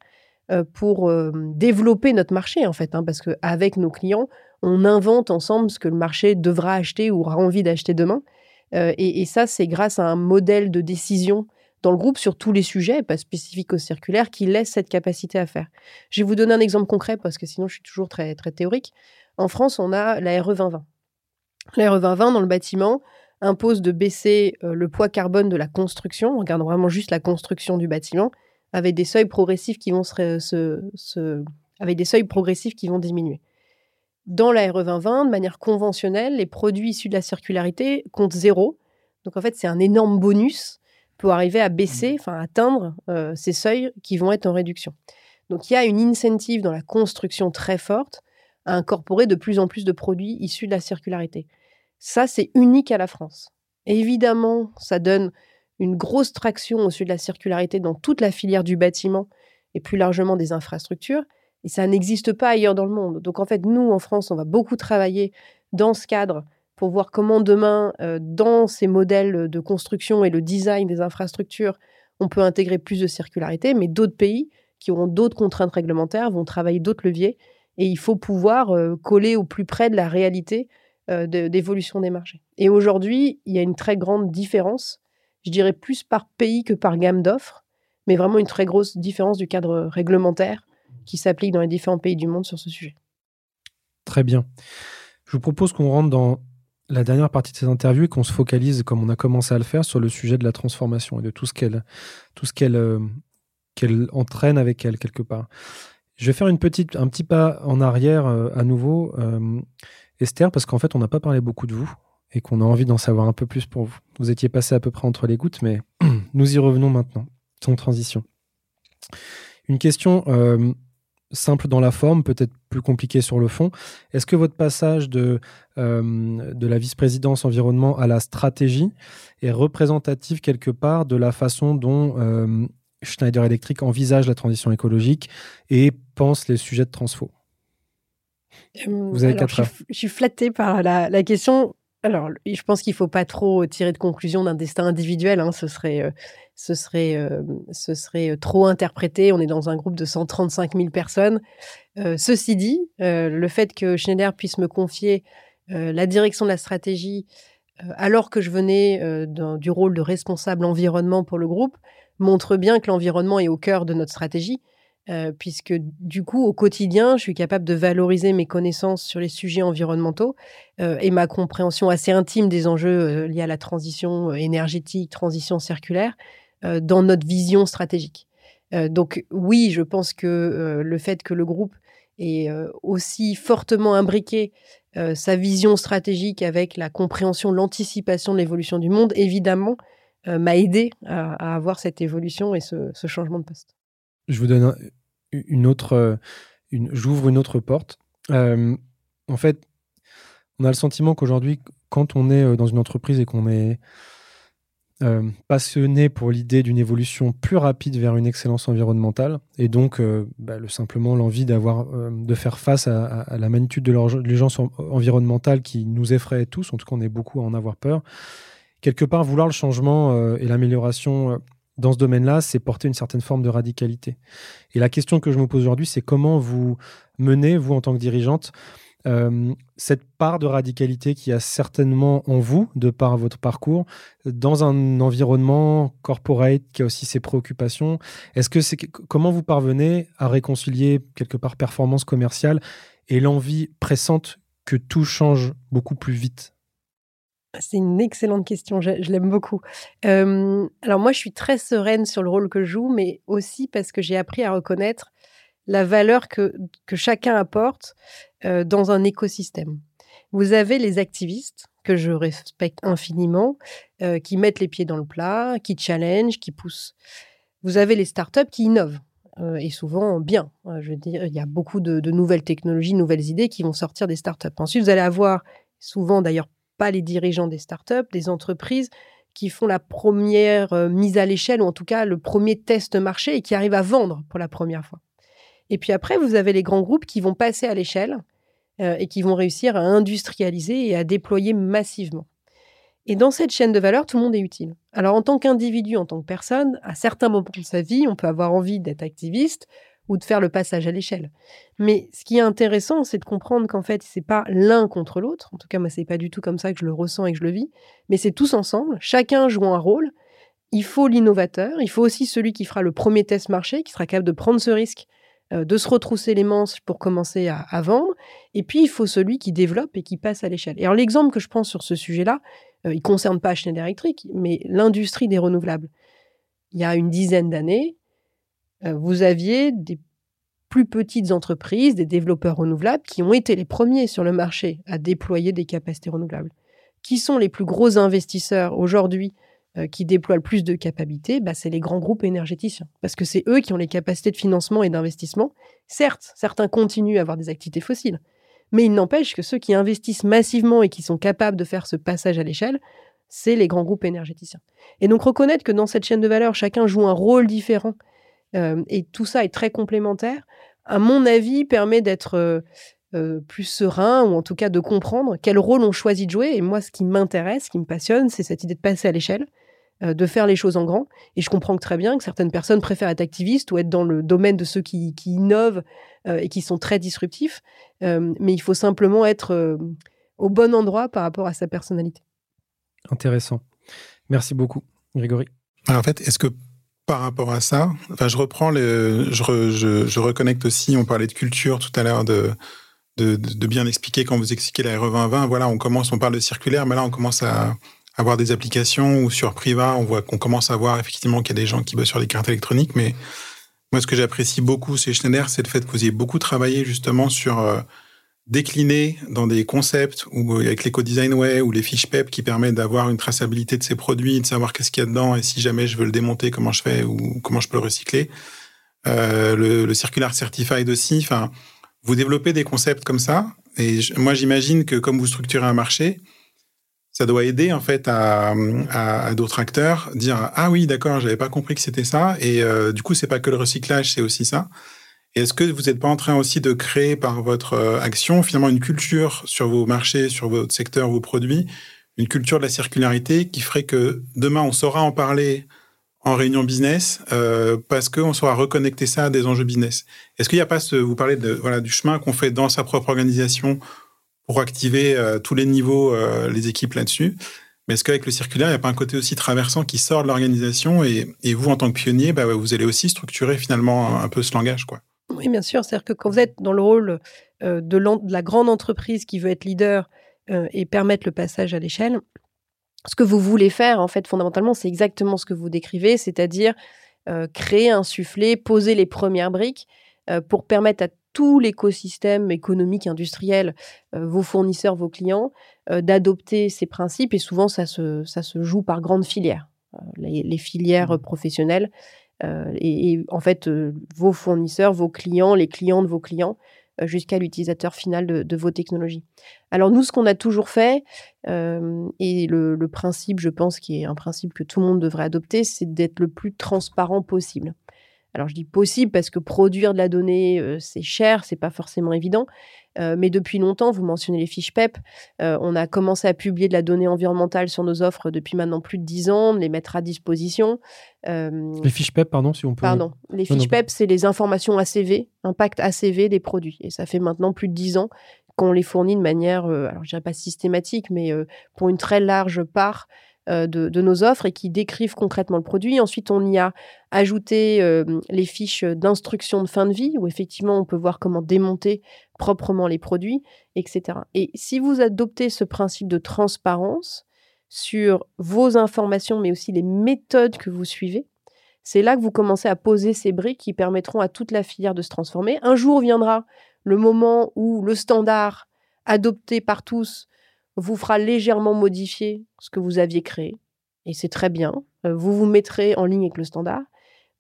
euh, pour euh, développer notre marché, en fait, hein, parce qu'avec nos clients, on invente ensemble ce que le marché devra acheter ou aura envie d'acheter demain. Euh, et, ça, c'est grâce à un modèle de décision dans le groupe sur tous les sujets, pas spécifiques au circulaire, qui laisse cette capacité à faire. Je vais vous donner un exemple concret parce que sinon je suis toujours très, très théorique. En France, on a la RE 2020. La RE 2020 dans le bâtiment, impose de baisser euh, le poids carbone de la construction, on regarde vraiment juste la construction du bâtiment, avec des seuils progressifs qui vont se, avec des seuils progressifs qui vont diminuer. Dans la RE 2020, de manière conventionnelle, les produits issus de la circularité comptent zéro. Donc en fait, c'est un énorme bonus pour arriver à baisser, enfin atteindre euh, ces seuils qui vont être en réduction. Donc il y a une incentive dans la construction très forte à incorporer de plus en plus de produits issus de la circularité. Ça, c'est unique à la France. évidemment, ça donne une grosse traction au sud de la circularité dans toute la filière du bâtiment et plus largement des infrastructures. Et ça n'existe pas ailleurs dans le monde. Donc en fait, nous, en France, on va beaucoup travailler dans ce cadre pour voir comment demain, euh, dans ces modèles de construction et le design des infrastructures, on peut intégrer plus de circularité. Mais d'autres pays qui auront d'autres contraintes réglementaires vont travailler d'autres leviers. Et il faut pouvoir euh, coller au plus près de la réalité euh, d'évolution des marchés. Et aujourd'hui, il y a une très grande différence, je dirais plus par pays que par gamme d'offres, mais vraiment une très grosse différence du cadre réglementaire qui s'applique dans les différents pays du monde sur ce sujet. Très bien. Je vous propose qu'on rentre dans la dernière partie de cette interview et qu'on se focalise, comme on a commencé à le faire, sur le sujet de la transformation et de tout ce qu'elle tout euh, qu'elle entraîne avec elle quelque part. Je vais faire une petite, un petit pas en arrière euh, à nouveau. Esther, parce qu'en fait, on n'a pas parlé beaucoup de vous et qu'on a envie d'en savoir un peu plus pour vous. Vous étiez passé à peu près entre les gouttes, mais nous y revenons maintenant, sans transition. Une question euh, simple dans la forme, peut-être plus compliquée sur le fond. Est-ce que votre passage de, euh, de la vice-présidence environnement à la stratégie est représentatif quelque part de la façon dont euh, Schneider Electric envisage la transition écologique et pense les sujets de transfo? Vous avez quatre. Je, suis flattée par la, question. Alors, je pense qu'il ne faut pas trop tirer de conclusion d'un destin individuel. Hein. Ce serait, euh, ce serait, euh, ce serait euh, trop interprété. On est dans un groupe de 135 000 personnes. ceci dit, le fait que Schneider puisse me confier la direction de la stratégie alors que je venais du rôle de responsable environnement pour le groupe montre bien que l'environnement est au cœur de notre stratégie euh, puisque du coup, au quotidien, je suis capable de valoriser mes connaissances sur les sujets environnementaux euh, et ma compréhension assez intime des enjeux euh, liés à la transition énergétique, transition circulaire, dans notre vision stratégique. donc oui, je pense que le fait que le groupe ait aussi fortement imbriqué sa vision stratégique avec la compréhension, l'anticipation de l'évolution du monde, évidemment, m'a aidé à, avoir cette évolution et ce, changement de poste. Je vous donne une autre, euh, j'ouvre une autre porte. Euh, en fait, on a le sentiment qu'aujourd'hui, quand on est euh, dans une entreprise et qu'on est passionné pour l'idée d'une évolution plus rapide vers une excellence environnementale, et donc bah, le, simplement l'envie d'avoir, de faire face à, à la magnitude de l'urgence environnementale qui nous effraie tous, en tout cas on est beaucoup à en avoir peur, quelque part, vouloir le changement et l'amélioration dans ce domaine-là, c'est porter une certaine forme de radicalité. Et la question que je me pose aujourd'hui, c'est comment vous menez, vous en tant que dirigeante, euh, cette part de radicalité qui a certainement en vous, de par votre parcours, dans un environnement corporate qui a aussi ses préoccupations. Est-ce que c'est comment vous parvenez à réconcilier quelque part performance commerciale et l'envie pressante que tout change beaucoup plus vite? C'est une excellente question, je, l'aime beaucoup. alors moi, je suis très sereine sur le rôle que je joue, mais aussi parce que j'ai appris à reconnaître la valeur que, chacun apporte dans un écosystème. Vous avez les activistes, que je respecte infiniment, qui mettent les pieds dans le plat, qui challenge, qui poussent. Vous avez les startups qui innovent, et souvent bien. je veux dire, il y a beaucoup de, de nouvelles technologies, nouvelles idées qui vont sortir des startups. Ensuite, vous allez avoir, souvent d'ailleurs pas les dirigeants des startups, des entreprises qui font la première euh, mise à l'échelle, ou en tout cas le premier test marché, et qui arrivent à vendre pour la première fois. Et puis après, vous avez les grands groupes qui vont passer à l'échelle euh, et qui vont réussir à industrialiser et à déployer massivement. Et dans cette chaîne de valeur, tout le monde est utile. Alors en tant qu'individu, en tant que personne, à certains moments de sa vie, on peut avoir envie d'être activiste, ou de faire le passage à l'échelle. Mais ce qui est intéressant, c'est de comprendre qu'en fait, c'est pas l'un contre l'autre. En tout cas, moi, c'est pas du tout comme ça que je le ressens et que je le vis. Mais c'est tous ensemble, chacun joue un rôle. Il faut l'innovateur, il faut aussi celui qui fera le premier test marché, qui sera capable de prendre ce risque, de se retrousser les manches pour commencer à, vendre. Et puis, il faut celui qui développe et qui passe à l'échelle. Et alors, l'exemple que je prends sur ce sujet-là, euh, il ne concerne pas Schneider Electric, mais l'industrie des renouvelables. Il y a une dizaine d'années, euh, vous aviez des plus petites entreprises, des développeurs renouvelables, qui ont été les premiers sur le marché à déployer des capacités renouvelables. Qui sont les plus gros investisseurs aujourd'hui euh, qui déploient le plus de capacités bah, C'est les grands groupes énergéticiens. Parce que c'est eux qui ont les capacités de financement et d'investissement. Certes, certains continuent à avoir des activités fossiles, mais il n'empêche que ceux qui investissent massivement et qui sont capables de faire ce passage à l'échelle, c'est les grands groupes énergéticiens. Et donc reconnaître que dans cette chaîne de valeur, chacun joue un rôle différent et tout ça est très complémentaire, à mon avis, permet d'être plus serein ou en tout cas de comprendre quel rôle on choisit de jouer. Et moi, ce qui m'intéresse, ce qui me passionne, c'est cette idée de passer à l'échelle, de faire les choses en grand. Et je comprends très bien que certaines personnes préfèrent être activistes ou être dans le domaine de ceux qui, innovent et qui sont très disruptifs. mais il faut simplement être au bon endroit par rapport à sa personnalité. Intéressant. Merci beaucoup, Grégory. en fait, est-ce que par rapport à ça, enfin, je reprends le, je, je, reconnecte aussi, on parlait de culture tout à l'heure, de, de, bien expliquer quand vous expliquez la RE 2020. Voilà, on commence, on parle de circulaire, mais là, on commence à avoir des applications ou sur Priva, on voit qu'on commence à voir effectivement qu'il y a des gens qui bossent sur des cartes électroniques. Mais moi, ce que j'apprécie beaucoup chez Schneider, c'est le fait que vous ayez beaucoup travaillé justement sur euh, décliner dans des concepts ou avec l'éco-design way ou les fiches PEP qui permettent d'avoir une traçabilité de ces produits, de savoir qu'est-ce qu'il y a dedans et si jamais je veux le démonter, comment je fais ou comment je peux le recycler. Euh, le, le, circular certified aussi. Enfin, vous développez des concepts comme ça. Et moi, j'imagine que comme vous structurez un marché, ça doit aider en fait à, d'autres acteurs dire ah oui d'accord j'avais pas compris que c'était ça et euh, du coup c'est pas que le recyclage c'est aussi ça est-ce que vous n'êtes pas en train aussi de créer par votre euh, action finalement une culture sur vos marchés, sur votre secteur, vos produits, une culture de la circularité qui ferait que demain on saura en parler en réunion business euh, parce qu'on saura reconnecter ça à des enjeux business. Est-ce qu'il n'y a pas ce, vous parlez de voilà du chemin qu'on fait dans sa propre organisation pour activer euh, tous les niveaux les équipes là-dessus. Mais est-ce qu'avec le circulaire, il n'y a pas un côté aussi traversant qui sort de l'organisation et, vous, en tant que pionnier, bah, vous allez aussi structurer finalement un peu ce langage, quoi? Oui, bien sûr. C'est-à-dire que quand vous êtes dans le rôle de, la grande entreprise qui veut être leader et permettre le passage à l'échelle, ce que vous voulez faire, en fait, fondamentalement, c'est exactement ce que vous décrivez, c'est-à-dire créer, insuffler, poser les premières briques pour permettre à tout l'écosystème économique, industriel, vos fournisseurs, vos clients, d'adopter ces principes. Et souvent, ça se, ça se joue par grandes filières. les, filières mmh. professionnelles euh, et, en fait, euh, vos fournisseurs, vos clients, les clients de vos clients, euh, jusqu'à l'utilisateur final de, vos technologies. Alors nous, ce qu'on a toujours fait, et le, principe, je pense, qui est un principe que tout le monde devrait adopter, c'est d'être le plus transparent possible. Alors je dis possible parce que produire de la donnée, euh, c'est cher, c'est pas forcément évident. Euh, mais depuis longtemps, vous mentionnez les fiches PEP, euh, on a commencé à publier de la donnée environnementale sur nos offres depuis maintenant plus de 10 ans, les mettre à disposition. les fiches PEP, pardon, si on peut. Pardon, les fiches PEP, c'est les informations ACV, impact ACV des produits. Et ça fait maintenant plus de 10 ans qu'on les fournit de manière, alors je dirais pas systématique, mais pour une très large part euh, de, nos offres et qui décrivent concrètement le produit. Ensuite, on y a ajouté euh, les fiches d'instruction de fin de vie, où effectivement, on peut voir comment démonter proprement les produits, etc. Et si vous adoptez ce principe de transparence sur vos informations, mais aussi les méthodes que vous suivez, c'est là que vous commencez à poser ces briques qui permettront à toute la filière de se transformer. Un jour viendra le moment où le standard adopté par tous vous fera légèrement modifier ce que vous aviez créé. Et c'est très bien. Euh, vous vous mettrez en ligne avec le standard.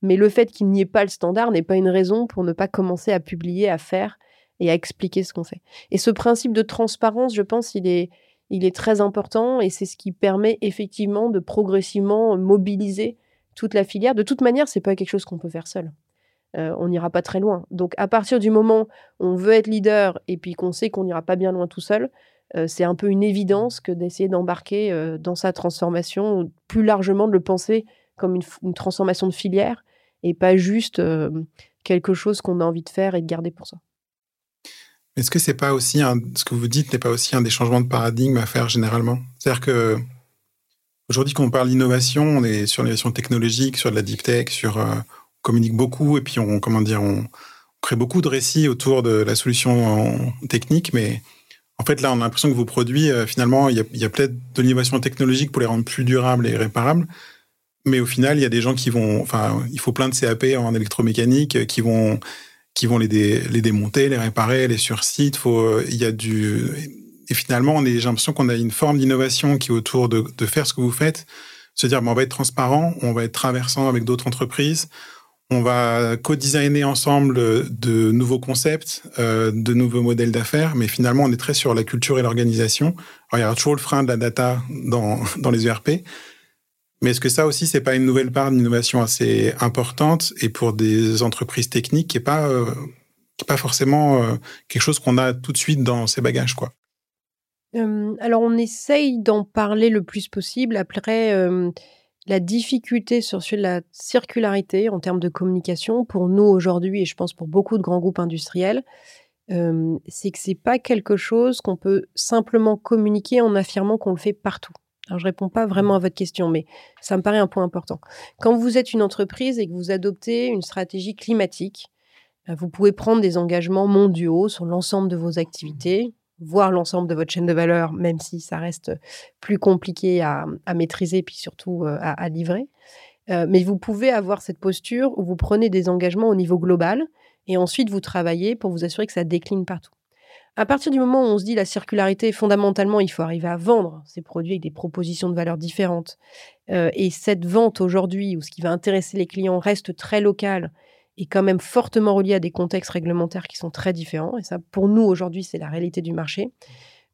Mais le fait qu'il n'y ait pas le standard n'est pas une raison pour ne pas commencer à publier, à faire et à expliquer ce qu'on fait. Et ce principe de transparence, je pense, il est, il est très important et c'est ce qui permet effectivement de progressivement mobiliser toute la filière. De toute manière, c'est pas quelque chose qu'on peut faire seul. Euh, on n'ira pas très loin. Donc, à partir du moment où on veut être leader et puis qu'on sait qu'on n'ira pas bien loin tout seul, c'est un peu une évidence que d'essayer d'embarquer dans sa transformation, plus largement de le penser comme une, transformation de filière et pas juste quelque chose qu'on a envie de faire et de garder pour soi. Est-ce que c'est pas aussi ce que vous dites n'est pas aussi un des changements de paradigme à faire généralement? C'est-à-dire que aujourd'hui, quand on parle d'innovation, on est sur l'innovation technologique, sur de la deep tech, sur on communique beaucoup et puis on comment dire, on crée beaucoup de récits autour de la solution technique, mais en fait, là, on a l'impression que vos produits, euh, finalement, il y a, peut-être de l'innovation technologique pour les rendre plus durables et réparables. Mais au final, il y a des gens qui vont, enfin, il faut plein de CAP en électromécanique euh, qui vont, qui vont les, démonter, les réparer, les sur site. Faut, euh, y a du, et finalement, j'ai l'impression qu'on a une forme d'innovation qui est autour de, de faire ce que vous faites. Se dire, bon, on va être transparent, on va être traversant avec d'autres entreprises, on va co-designer ensemble de nouveaux concepts, euh, de nouveaux modèles d'affaires, mais finalement, on est très sur la culture et l'organisation. il y a toujours le frein de la data dans, dans les ERP. Mais est-ce que ça aussi, c'est pas une nouvelle part d'innovation assez importante et pour des entreprises techniques qui est pas, euh, pas forcément euh, quelque chose qu'on a tout de suite dans ses bagages, quoi? alors, on essaye d'en parler le plus possible. Après, la difficulté sur la circularité en termes de communication pour nous aujourd'hui et je pense pour beaucoup de grands groupes industriels, c'est que c'est pas quelque chose qu'on peut simplement communiquer en affirmant qu'on le fait partout. Alors je réponds pas vraiment à votre question, mais ça me paraît un point important. Quand vous êtes une entreprise et que vous adoptez une stratégie climatique, euh, vous pouvez prendre des engagements mondiaux sur l'ensemble de vos activités, voir l'ensemble de votre chaîne de valeur, même si ça reste plus compliqué à, maîtriser, puis surtout à, livrer. Mais vous pouvez avoir cette posture où vous prenez des engagements au niveau global et ensuite vous travaillez pour vous assurer que ça décline partout. À partir du moment où on se dit la circularité, fondamentalement, il faut arriver à vendre ces produits avec des propositions de valeur différentes. Et cette vente aujourd'hui, où ce qui va intéresser les clients reste très local est quand même fortement relié à des contextes réglementaires qui sont très différents. Et ça, pour nous, aujourd'hui, c'est la réalité du marché.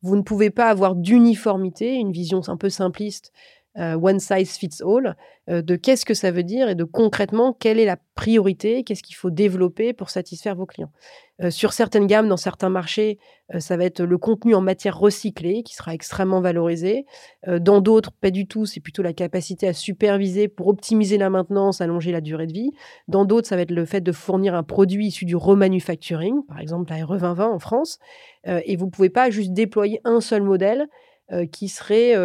Vous ne pouvez pas avoir d'uniformité, une vision un peu simpliste one size fits all, euh, de qu'est-ce que ça veut dire et de concrètement quelle est la priorité, qu'est-ce qu'il faut développer pour satisfaire vos clients. Euh, sur certaines gammes, dans certains marchés, ça va être le contenu en matière recyclée qui sera extrêmement valorisé. dans d'autres, pas du tout, c'est plutôt la capacité à superviser pour optimiser la maintenance, allonger la durée de vie. Dans d'autres, ça va être le fait de fournir un produit issu du remanufacturing, par exemple la RE 2020 en France. et vous ne pouvez pas juste déployer un seul modèle qui serait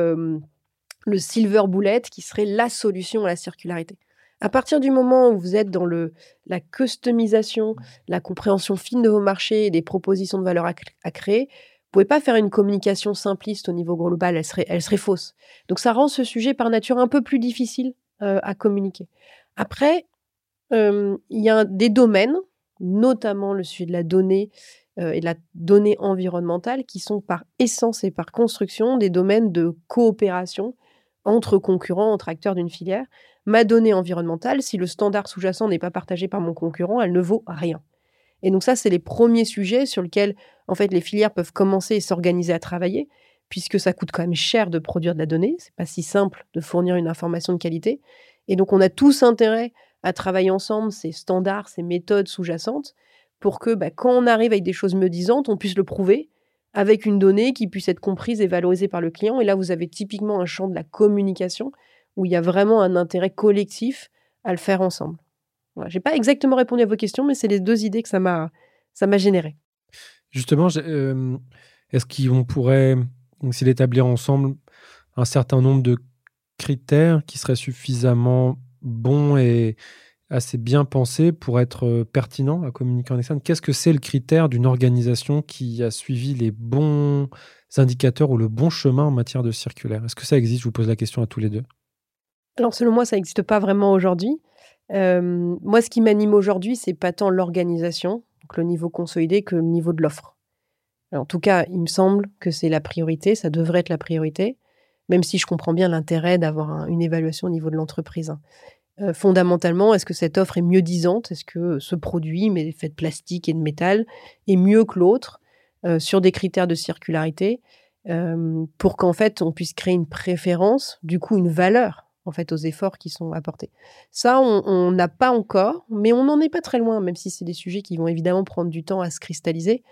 le silver bullet qui serait la solution à la circularité. À partir du moment où vous êtes dans le, la customisation, la compréhension fine de vos marchés et des propositions de valeur à, créer, vous pouvez pas faire une communication simpliste au niveau global, elle serait, elle serait fausse. Donc ça rend ce sujet par nature un peu plus difficile euh, à communiquer. Après, euh, il y a des domaines, notamment le sujet de la donnée euh, et de la donnée environnementale, qui sont par essence et par construction des domaines de coopération entre concurrents, entre acteurs d'une filière. Ma donnée environnementale, si le standard sous-jacent n'est pas partagé par mon concurrent, elle ne vaut rien. Et donc ça, c'est les premiers sujets sur lesquels en fait les filières peuvent commencer et s'organiser à travailler, puisque ça coûte quand même cher de produire de la donnée. C'est pas si simple de fournir une information de qualité. Et donc on a tous intérêt à travailler ensemble ces standards, ces méthodes sous-jacentes, pour que bah, quand on arrive avec des choses me disantes, on puisse le prouver avec une donnée qui puisse être comprise et valorisée par le client. Et là, vous avez typiquement un champ de la communication où il y a vraiment un intérêt collectif à le faire ensemble. Voilà. Je n'ai pas exactement répondu à vos questions, mais c'est les deux idées que ça m'a généré. Justement, euh, est-ce qu'on pourrait essayer d'établir ensemble un certain nombre de critères qui seraient suffisamment bons et assez bien pensés pour être euh, pertinents à communiquer en externe Qu'est-ce que c'est le critère d'une organisation qui a suivi les bons indicateurs ou le bon chemin en matière de circulaire? Est-ce que ça existe? Je vous pose la question à tous les deux. Alors, selon moi, ça n'existe pas vraiment aujourd'hui. Euh, moi, ce qui m'anime aujourd'hui, c'est pas tant l'organisation, le niveau consolidé, que le niveau de l'offre. En tout cas, il me semble que c'est la priorité, ça devrait être la priorité, même si je comprends bien l'intérêt d'avoir une évaluation au niveau de l'entreprise. Euh, fondamentalement, est-ce que cette offre est mieux disante? Est-ce que ce produit, mais fait de plastique et de métal, est mieux que l'autre euh, sur des critères de circularité pour qu'en fait on puisse créer une préférence, du coup une valeur en fait aux efforts qui sont apportés? Ça, on n'a pas encore, mais on n'en est pas très loin, même si c'est des sujets qui vont évidemment prendre du temps à se cristalliser.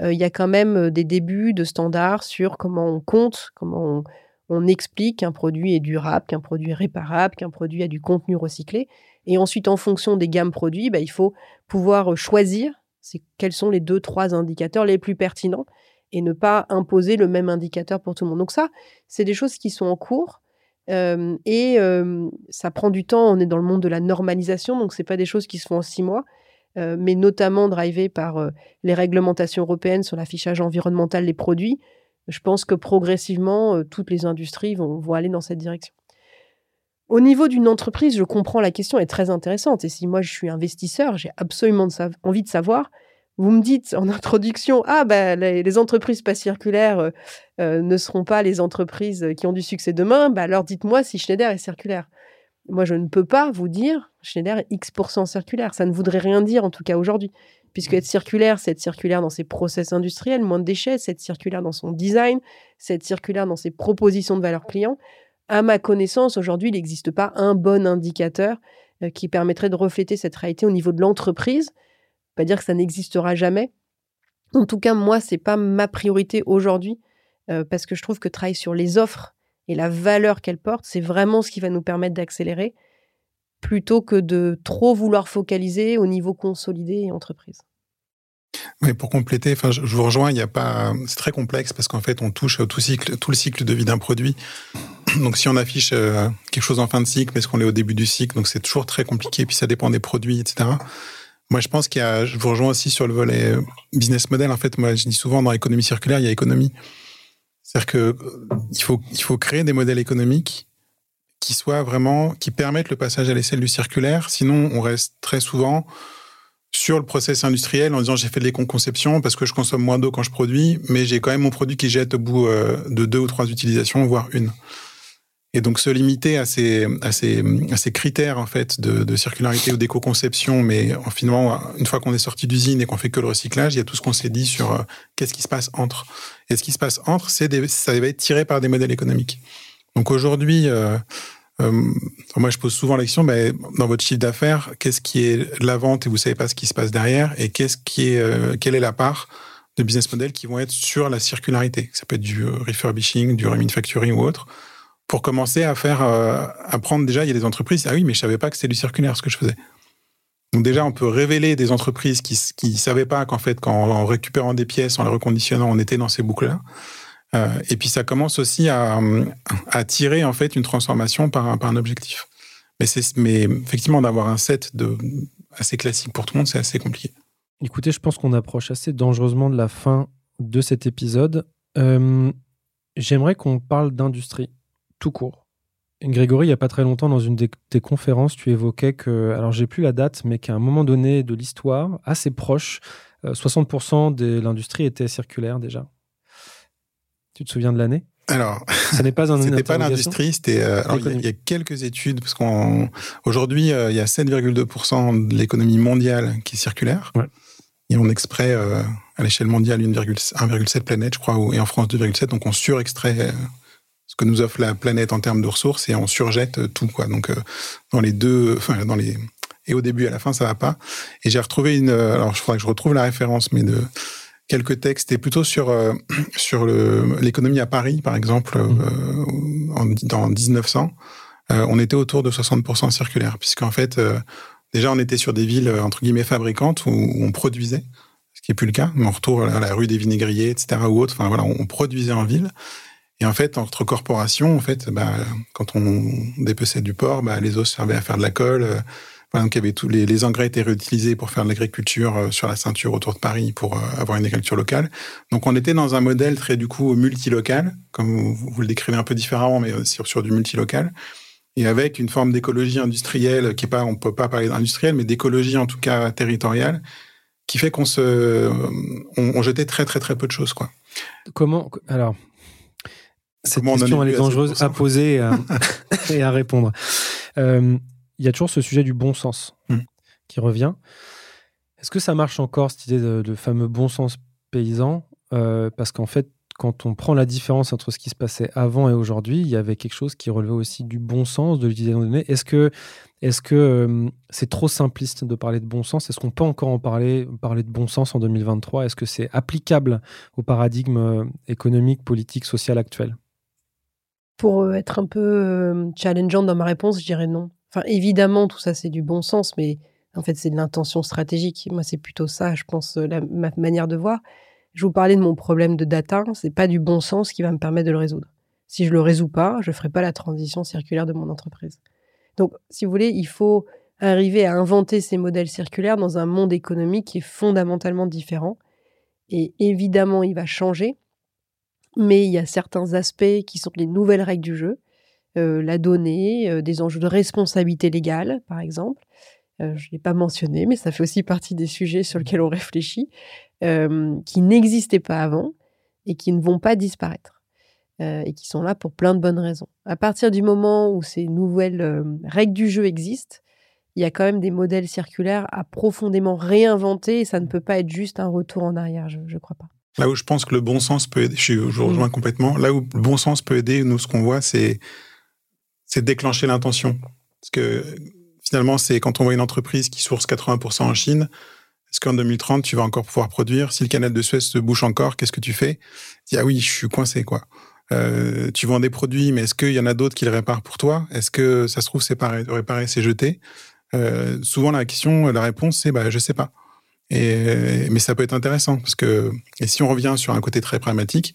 Euh, il y a quand même euh, des débuts de standards sur comment on compte, comment on, explique qu'un produit est durable, qu'un produit est réparable, qu'un produit a du contenu recyclé. Et ensuite, en fonction des gammes produits, bah, il faut pouvoir euh, choisir quels sont les deux, trois indicateurs les plus pertinents et ne pas imposer le même indicateur pour tout le monde. Donc ça, c'est des choses qui sont en cours et ça prend du temps. On est dans le monde de la normalisation, donc c'est pas des choses qui se font en six mois, mais notamment drivées par les réglementations européennes sur l'affichage environnemental des produits. Je pense que progressivement, toutes les industries vont, aller dans cette direction. Au niveau d'une entreprise, je comprends la question est très intéressante. Et si moi je suis investisseur, j'ai absolument envie de savoir vous me dites en introduction, ah ben les, entreprises pas circulaires euh, euh, ne seront pas les entreprises qui ont du succès demain, bah alors dites-moi si Schneider est circulaire. Moi, je ne peux pas vous dire Schneider est X% circulaire. Ça ne voudrait rien dire, en tout cas aujourd'hui. Puisque être circulaire, c'est être circulaire dans ses process industriels, moins de déchets, c'est être circulaire dans son design, c'est être circulaire dans ses propositions de valeur client. À ma connaissance, aujourd'hui, il n'existe pas un bon indicateur euh, qui permettrait de refléter cette réalité au niveau de l'entreprise pas dire que ça n'existera jamais. En tout cas, moi, c'est pas ma priorité aujourd'hui euh, parce que je trouve que travailler sur les offres et la valeur qu'elles portent, c'est vraiment ce qui va nous permettre d'accélérer plutôt que de trop vouloir focaliser au niveau consolidé et entreprise. Oui, pour compléter, enfin, je, vous rejoins, il y a pas, c'est très complexe parce qu'en fait, on touche tout le cycle de vie d'un produit. Donc, si on affiche euh, quelque chose en fin de cycle, est-ce qu'on est au début du cycle, donc c'est toujours très compliqué. Puis ça dépend des produits, etc. Moi, je pense qu'il y a, je vous rejoins aussi sur le volet euh, business model. En fait, moi, je dis souvent dans l'économie circulaire, il y a économie. C'est-à-dire que euh, il faut créer des modèles économiques qui soient vraiment, qui permettent le passage à l'échelle du circulaire. Sinon, on reste très souvent sur le process industriel en disant j'ai fait de l'éco-conception parce que je consomme moins d'eau quand je produis, mais j'ai quand même mon produit qui jette au bout euh, de deux ou trois utilisations, voire une. Et donc se limiter à ces, à ces, à ces critères en fait de, de circularité ou d'éco-conception, mais en finalement, une fois qu'on est sorti d'usine et qu'on fait que le recyclage, il y a tout ce qu'on s'est dit sur euh, qu'est-ce qui se passe entre. Et ce qui se passe entre, c'est ça va être tiré par des modèles économiques. Donc aujourd'hui, euh, euh, moi je pose souvent la question, ben, dans votre chiffre d'affaires, qu'est-ce qui est la vente et vous savez pas ce qui se passe derrière, et qu'est-ce qui est, euh, quelle est la part de business models qui vont être sur la circularité? Ça peut être du refurbishing, du remanufacturing ou autre pour commencer à faire, à prendre déjà, il y a des entreprises, ah oui, mais je savais pas que c'était du circulaire ce que je faisais. Donc déjà, on peut révéler des entreprises qui qui savaient pas qu'en fait, qu'en en récupérant des pièces, en les reconditionnant, on était dans ces boucles-là. Euh, et puis ça commence aussi à, à tirer en fait une transformation par un, objectif. Mais mais effectivement, d'avoir un set de assez classique pour tout le monde, c'est assez compliqué. Écoutez, je pense qu'on approche assez dangereusement de la fin de cet épisode. Euh, j'aimerais qu'on parle d'industrie tout court. Grégory, il n'y a pas très longtemps, dans une de tes conférences, tu évoquais que, alors j'ai plus la date, mais qu'à un moment donné de l'histoire, assez proche, 60% euh, de l'industrie était circulaire déjà. Tu te souviens de l'année? Alors, ce n'est pas un. C'était pas l'industrie, c'était. Euh, il, y a, quelques études parce qu'aujourd'hui euh, il y a 7,2% de l'économie mondiale qui est circulaire. Et on extrait à l'échelle mondiale 1,7 planète, je crois, et en France 2,7. Donc on surextrait ce que nous offre la planète en termes de ressources et on surjette tout quoi. Donc euh, dans les deux, enfin dans les et au début, à la fin, ça va pas. Et j'ai retrouvé une, alors je faudrait que je retrouve la référence, mais de quelques textes, et plutôt sur sur l'économie à Paris, par exemple, mmh. en, dans 1900, on était autour de 60% circulaire, puisqu'en fait, déjà on était sur des villes entre guillemets fabricantes où on produisait ce qui est plus le cas. Mais on retrouve à la rue des Vinaigriers, etc. ou autre. Enfin voilà, on produisait en ville. Et en fait, entre corporations, en fait, bah, quand on dépeçait du porc, bah, les os servaient à faire de la colle. Euh, voilà, donc il y avait tous les, les, engrais étaient réutilisés pour faire de l'agriculture euh, sur la ceinture autour de Paris pour euh, avoir une agriculture locale. Donc on était dans un modèle très du coup multilocal, comme vous, le décrivez un peu différemment, mais sur, sur du multilocal, et avec une forme d'écologie industrielle qui est pas, on peut pas parler d'industrielle, mais d'écologie en tout cas territoriale, qui fait qu'on se, on, jetait très très très peu de choses quoi. Comment alors cette question elle est dangereuse à poser et à, répondre. Euh, il y a toujours ce sujet du bon sens hmm. qui revient. Est-ce que ça marche encore cette idée de, fameux bon sens paysan? Euh, Parce qu'en fait, quand on prend la différence entre ce qui se passait avant et aujourd'hui, il y avait quelque chose qui relevait aussi du bon sens, de l'utilisation de données. Est-ce que est-ce que euh, c'est trop simpliste de parler de bon sens? Est-ce qu'on peut encore en parler, parler de bon sens en 2023 Est-ce que c'est applicable au paradigme euh, économique, politique, social actuel? Pour euh, être un peu challengeant dans ma réponse, je dirais non. Enfin, évidemment, tout ça, c'est du bon sens, mais en fait, c'est de l'intention stratégique. Moi, c'est plutôt ça, je pense, la, ma manière de voir. Je vous parlais de mon problème de data, c'est pas du bon sens qui va me permettre de le résoudre. Si je le résous pas, je ferai pas la transition circulaire de mon entreprise. Donc, si vous voulez, il faut arriver à inventer ces modèles circulaires dans un monde économique qui est fondamentalement différent. Et évidemment, il va changer, mais il y a certains aspects qui sont les nouvelles règles du jeu, euh, la donnée, euh, des enjeux de responsabilité légale, par exemple. Euh, je ne l'ai pas mentionné, mais ça fait aussi partie des sujets sur lesquels on réfléchit, qui n'existaient pas avant et qui ne vont pas disparaître. Euh, et qui sont là pour plein de bonnes raisons. À partir du moment où ces nouvelles euh, règles du jeu existent, il y a quand même des modèles circulaires à profondément réinventer et ça ne peut pas être juste un retour en arrière, je ne crois pas. Là où je pense que le bon sens peut aider, je, rejoins mmh. complètement, là où le bon sens peut aider, nous, ce qu'on voit, c'est déclencher l'intention. Parce que finalement, c'est quand on voit une entreprise qui source 80% en Chine, est-ce qu'en 2030, tu vas encore pouvoir produire? Si le canal de Suez se bouche encore, qu'est-ce que tu fais? Dis, ah oui, je suis coincé, quoi. Euh, tu vends des produits, mais est-ce qu'il y en a d'autres qui le réparent pour toi? Est-ce que ça se trouve, c'est réparer, c'est jeter euh, Souvent, la question, la réponse, c'est bah, je sais pas. Et, mais ça peut être intéressant parce que, et si on revient sur un côté très pragmatique,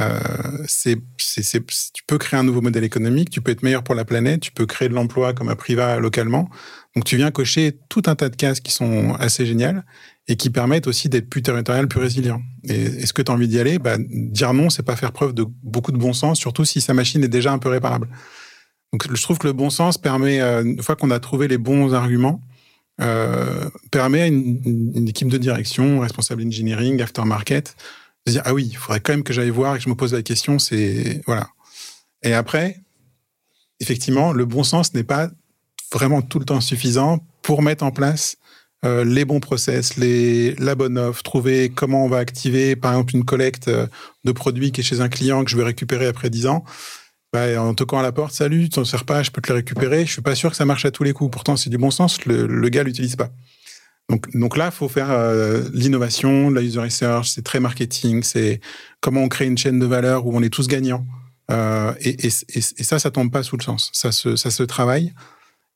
euh, c'est, tu peux créer un nouveau modèle économique, tu peux être meilleur pour la planète, tu peux créer de l'emploi comme un privat localement. Donc tu viens cocher tout un tas de cases qui sont assez géniales et qui permettent aussi d'être plus territorial, plus résilient. Et est-ce que tu as envie d'y aller bah, Dire non, c'est pas faire preuve de beaucoup de bon sens, surtout si sa machine est déjà un peu réparable. Donc je trouve que le bon sens permet, euh, une fois qu'on a trouvé les bons arguments, euh, permet à une, équipe de direction, responsable engineering, aftermarket, dire ah oui, il faudrait quand même que j'aille voir et que je me pose la question. C'est voilà. Et après, effectivement, le bon sens n'est pas vraiment tout le temps suffisant pour mettre en place euh, les bons process, les, la bonne offre, trouver comment on va activer, par exemple, une collecte euh, de produits qui est chez un client que je vais récupérer après 10 ans. Bah, en toquant à la porte, salut, tu t'en sers pas, je peux te le récupérer. Je suis pas sûr que ça marche à tous les coups. Pourtant, c'est du bon sens, le, le gars l'utilise pas. Donc, donc là, il faut faire euh, l'innovation, la user research, c'est très marketing, c'est comment on crée une chaîne de valeur où on est tous gagnants. et, et, et, et, ça, ça tombe pas sous le sens. Ça se, ça se travaille.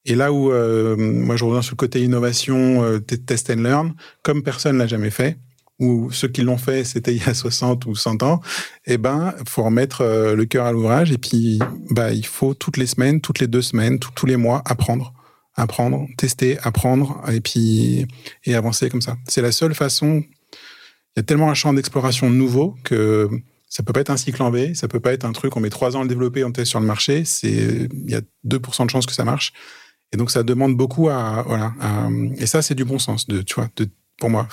Et là où euh, moi je reviens sur le côté innovation, euh, test and learn, comme personne l'a jamais fait, ou ceux qui l'ont fait c'était il y a 60 ou 100 ans, eh ben faut remettre euh, le cœur à l'ouvrage et puis bah il faut toutes les semaines, toutes les deux semaines, tous les mois apprendre, apprendre, tester, apprendre et puis et avancer comme ça. C'est la seule façon. Il y a tellement un champ d'exploration nouveau que ça peut pas être un cycle en V, ça peut pas être un truc on met trois ans à le développer, on teste sur le marché. C'est il y a 2% de chances que ça marche. Et donc, ça demande beaucoup à, voilà, et ça, c'est du bon sens, de, tu vois, de, pour moi.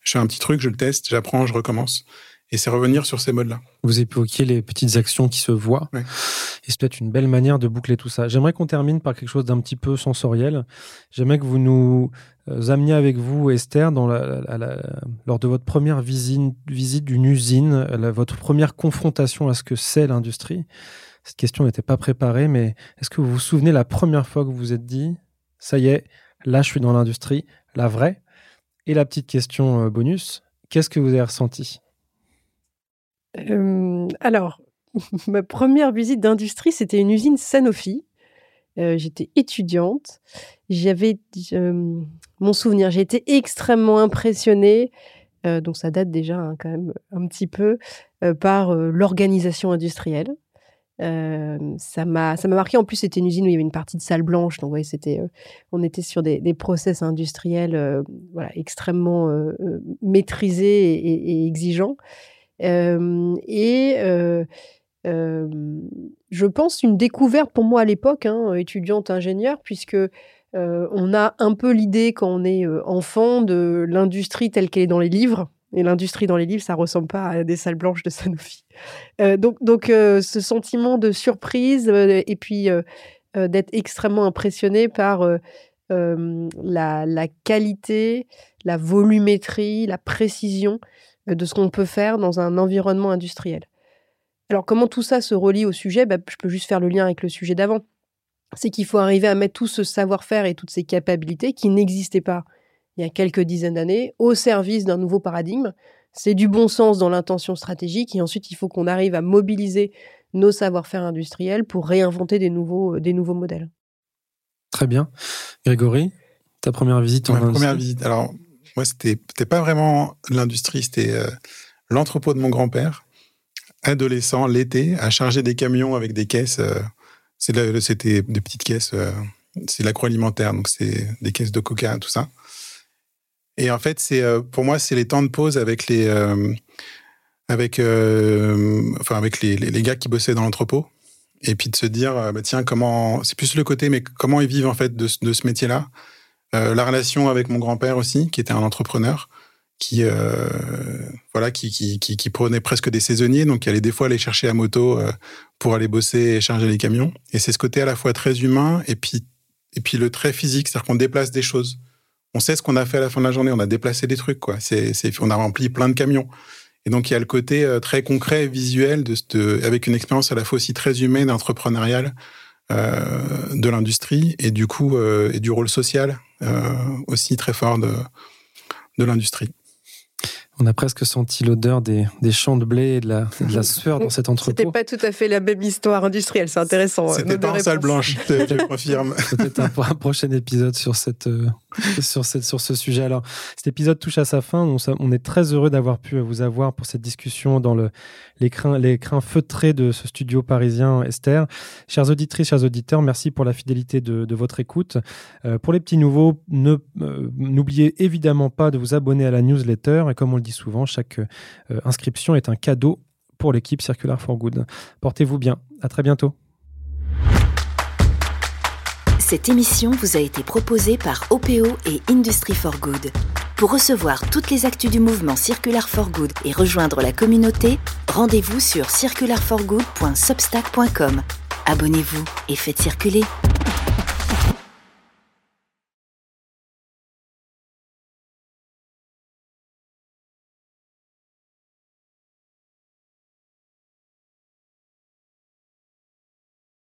Je fais un petit truc, je le teste, j'apprends, je recommence. Et c'est revenir sur ces modes-là. Vous évoquiez les petites actions qui se voient. Et c'est peut-être une belle manière de boucler tout ça. J'aimerais qu'on termine par quelque chose d'un petit peu sensoriel. J'aimerais que vous nous euh, ameniez avec vous, Esther, dans la, lors de votre première visite, visite d'une usine, votre première confrontation à ce que c'est l'industrie. Cette question n'était pas préparée, mais est-ce que vous vous souvenez la première fois que vous vous êtes dit, ça y est, là je suis dans l'industrie, la vraie. Et la petite question bonus, qu'est-ce que vous avez ressenti? Alors, ma première visite d'industrie, c'était une usine Sanofi. J'étais étudiante. J'avais mon souvenir, j'ai été extrêmement impressionnée donc ça date déjà hein, quand même un petit peu, par l'organisation industrielle. ça m'a marqué. En plus, c'était une usine où il y avait une partie de salle blanche, donc c'était on était sur des, des process industriels voilà extrêmement maîtrisés et, exigeants. Et je pense une découverte pour moi à l'époque, hein, étudiante ingénieure, puisque on a un peu l'idée quand on est enfant de l'industrie telle qu'elle est dans les livres. Et l'industrie dans les livres, ça ressemble pas à des salles blanches de Sanofi. Donc, donc ce sentiment de surprise et puis d'être extrêmement impressionné par la, qualité, la volumétrie, la précision de ce qu'on peut faire dans un environnement industriel. Alors, comment tout ça se relie au sujet? Bah, Je peux juste faire le lien avec le sujet d'avant c'est qu'il faut arriver à mettre tout ce savoir-faire et toutes ces capacités qui n'existaient pas il y a quelques dizaines d'années au service d'un nouveau paradigme. C'est du bon sens dans l'intention stratégique et ensuite il faut qu'on arrive à mobiliser nos savoir-faire industriels pour réinventer des nouveaux, des nouveaux modèles. Très bien. Grégory, ta première visite en Ma première visite, alors moi c'était pas vraiment l'industrie, c'était euh, l'entrepôt de mon grand-père, adolescent, l'été, à charger des camions avec des caisses. Euh, c'était des petites caisses, euh, c'est l'agroalimentaire, donc c'est des caisses de coca, tout ça. Et en fait, c'est euh, pour moi, c'est les temps de pause avec les, avec, enfin avec les, gars qui bossaient dans l'entrepôt, et puis de se dire, bah, tiens, comment, c'est plus le côté, mais comment ils vivent en fait de ce métier-là. La relation avec mon grand-père aussi, qui était un entrepreneur qui euh, voilà qui, qui, qui, prenait presque des saisonniers. Donc qui allait des fois aller chercher à moto euh, pour aller bosser et charger les camions. Et c'est ce côté à la fois très humain et puis et puis le très physique c'est-à-dire qu'on déplace des choses. On sait ce qu'on a fait à la fin de la journée. On a déplacé des trucs quoi. C'est on a rempli plein de camions. Et donc il y a le côté euh, très concret visuel de, de, avec une expérience à la fois aussi très humaine entrepreneuriale de l'industrie et du coup et du rôle social aussi très fort de de l'industrie. On a presque senti l'odeur des, champs de blé et de la, de la sueur dans cet entrepôt. C'était pas tout à fait la même histoire industrielle, c'est intéressant. Euh, C'était pas en salle blanche, je confirme. Peut-être un, un, prochain épisode sur, cette, euh, sur, ce sujet. Alors, cet épisode touche à sa fin. On, est très heureux d'avoir pu vous avoir pour cette discussion dans le, l'écran feutré de ce studio parisien Esther. Chers auditrices, chers auditeurs, merci pour la fidélité de, votre écoute. Euh, pour les petits nouveaux, ne, n'oubliez évidemment pas de vous abonner à la newsletter. Et comme on le dit souvent, chaque euh, inscription est un cadeau pour l'équipe Circular for Good. Portez-vous bien. À très bientôt. Cette émission vous a été proposée par OPO et Industry for Good. Pour recevoir toutes les actus du mouvement Circular for Good et rejoindre la communauté, rendez-vous sur circularforgood.substack.com. Abonnez-vous et faites circuler.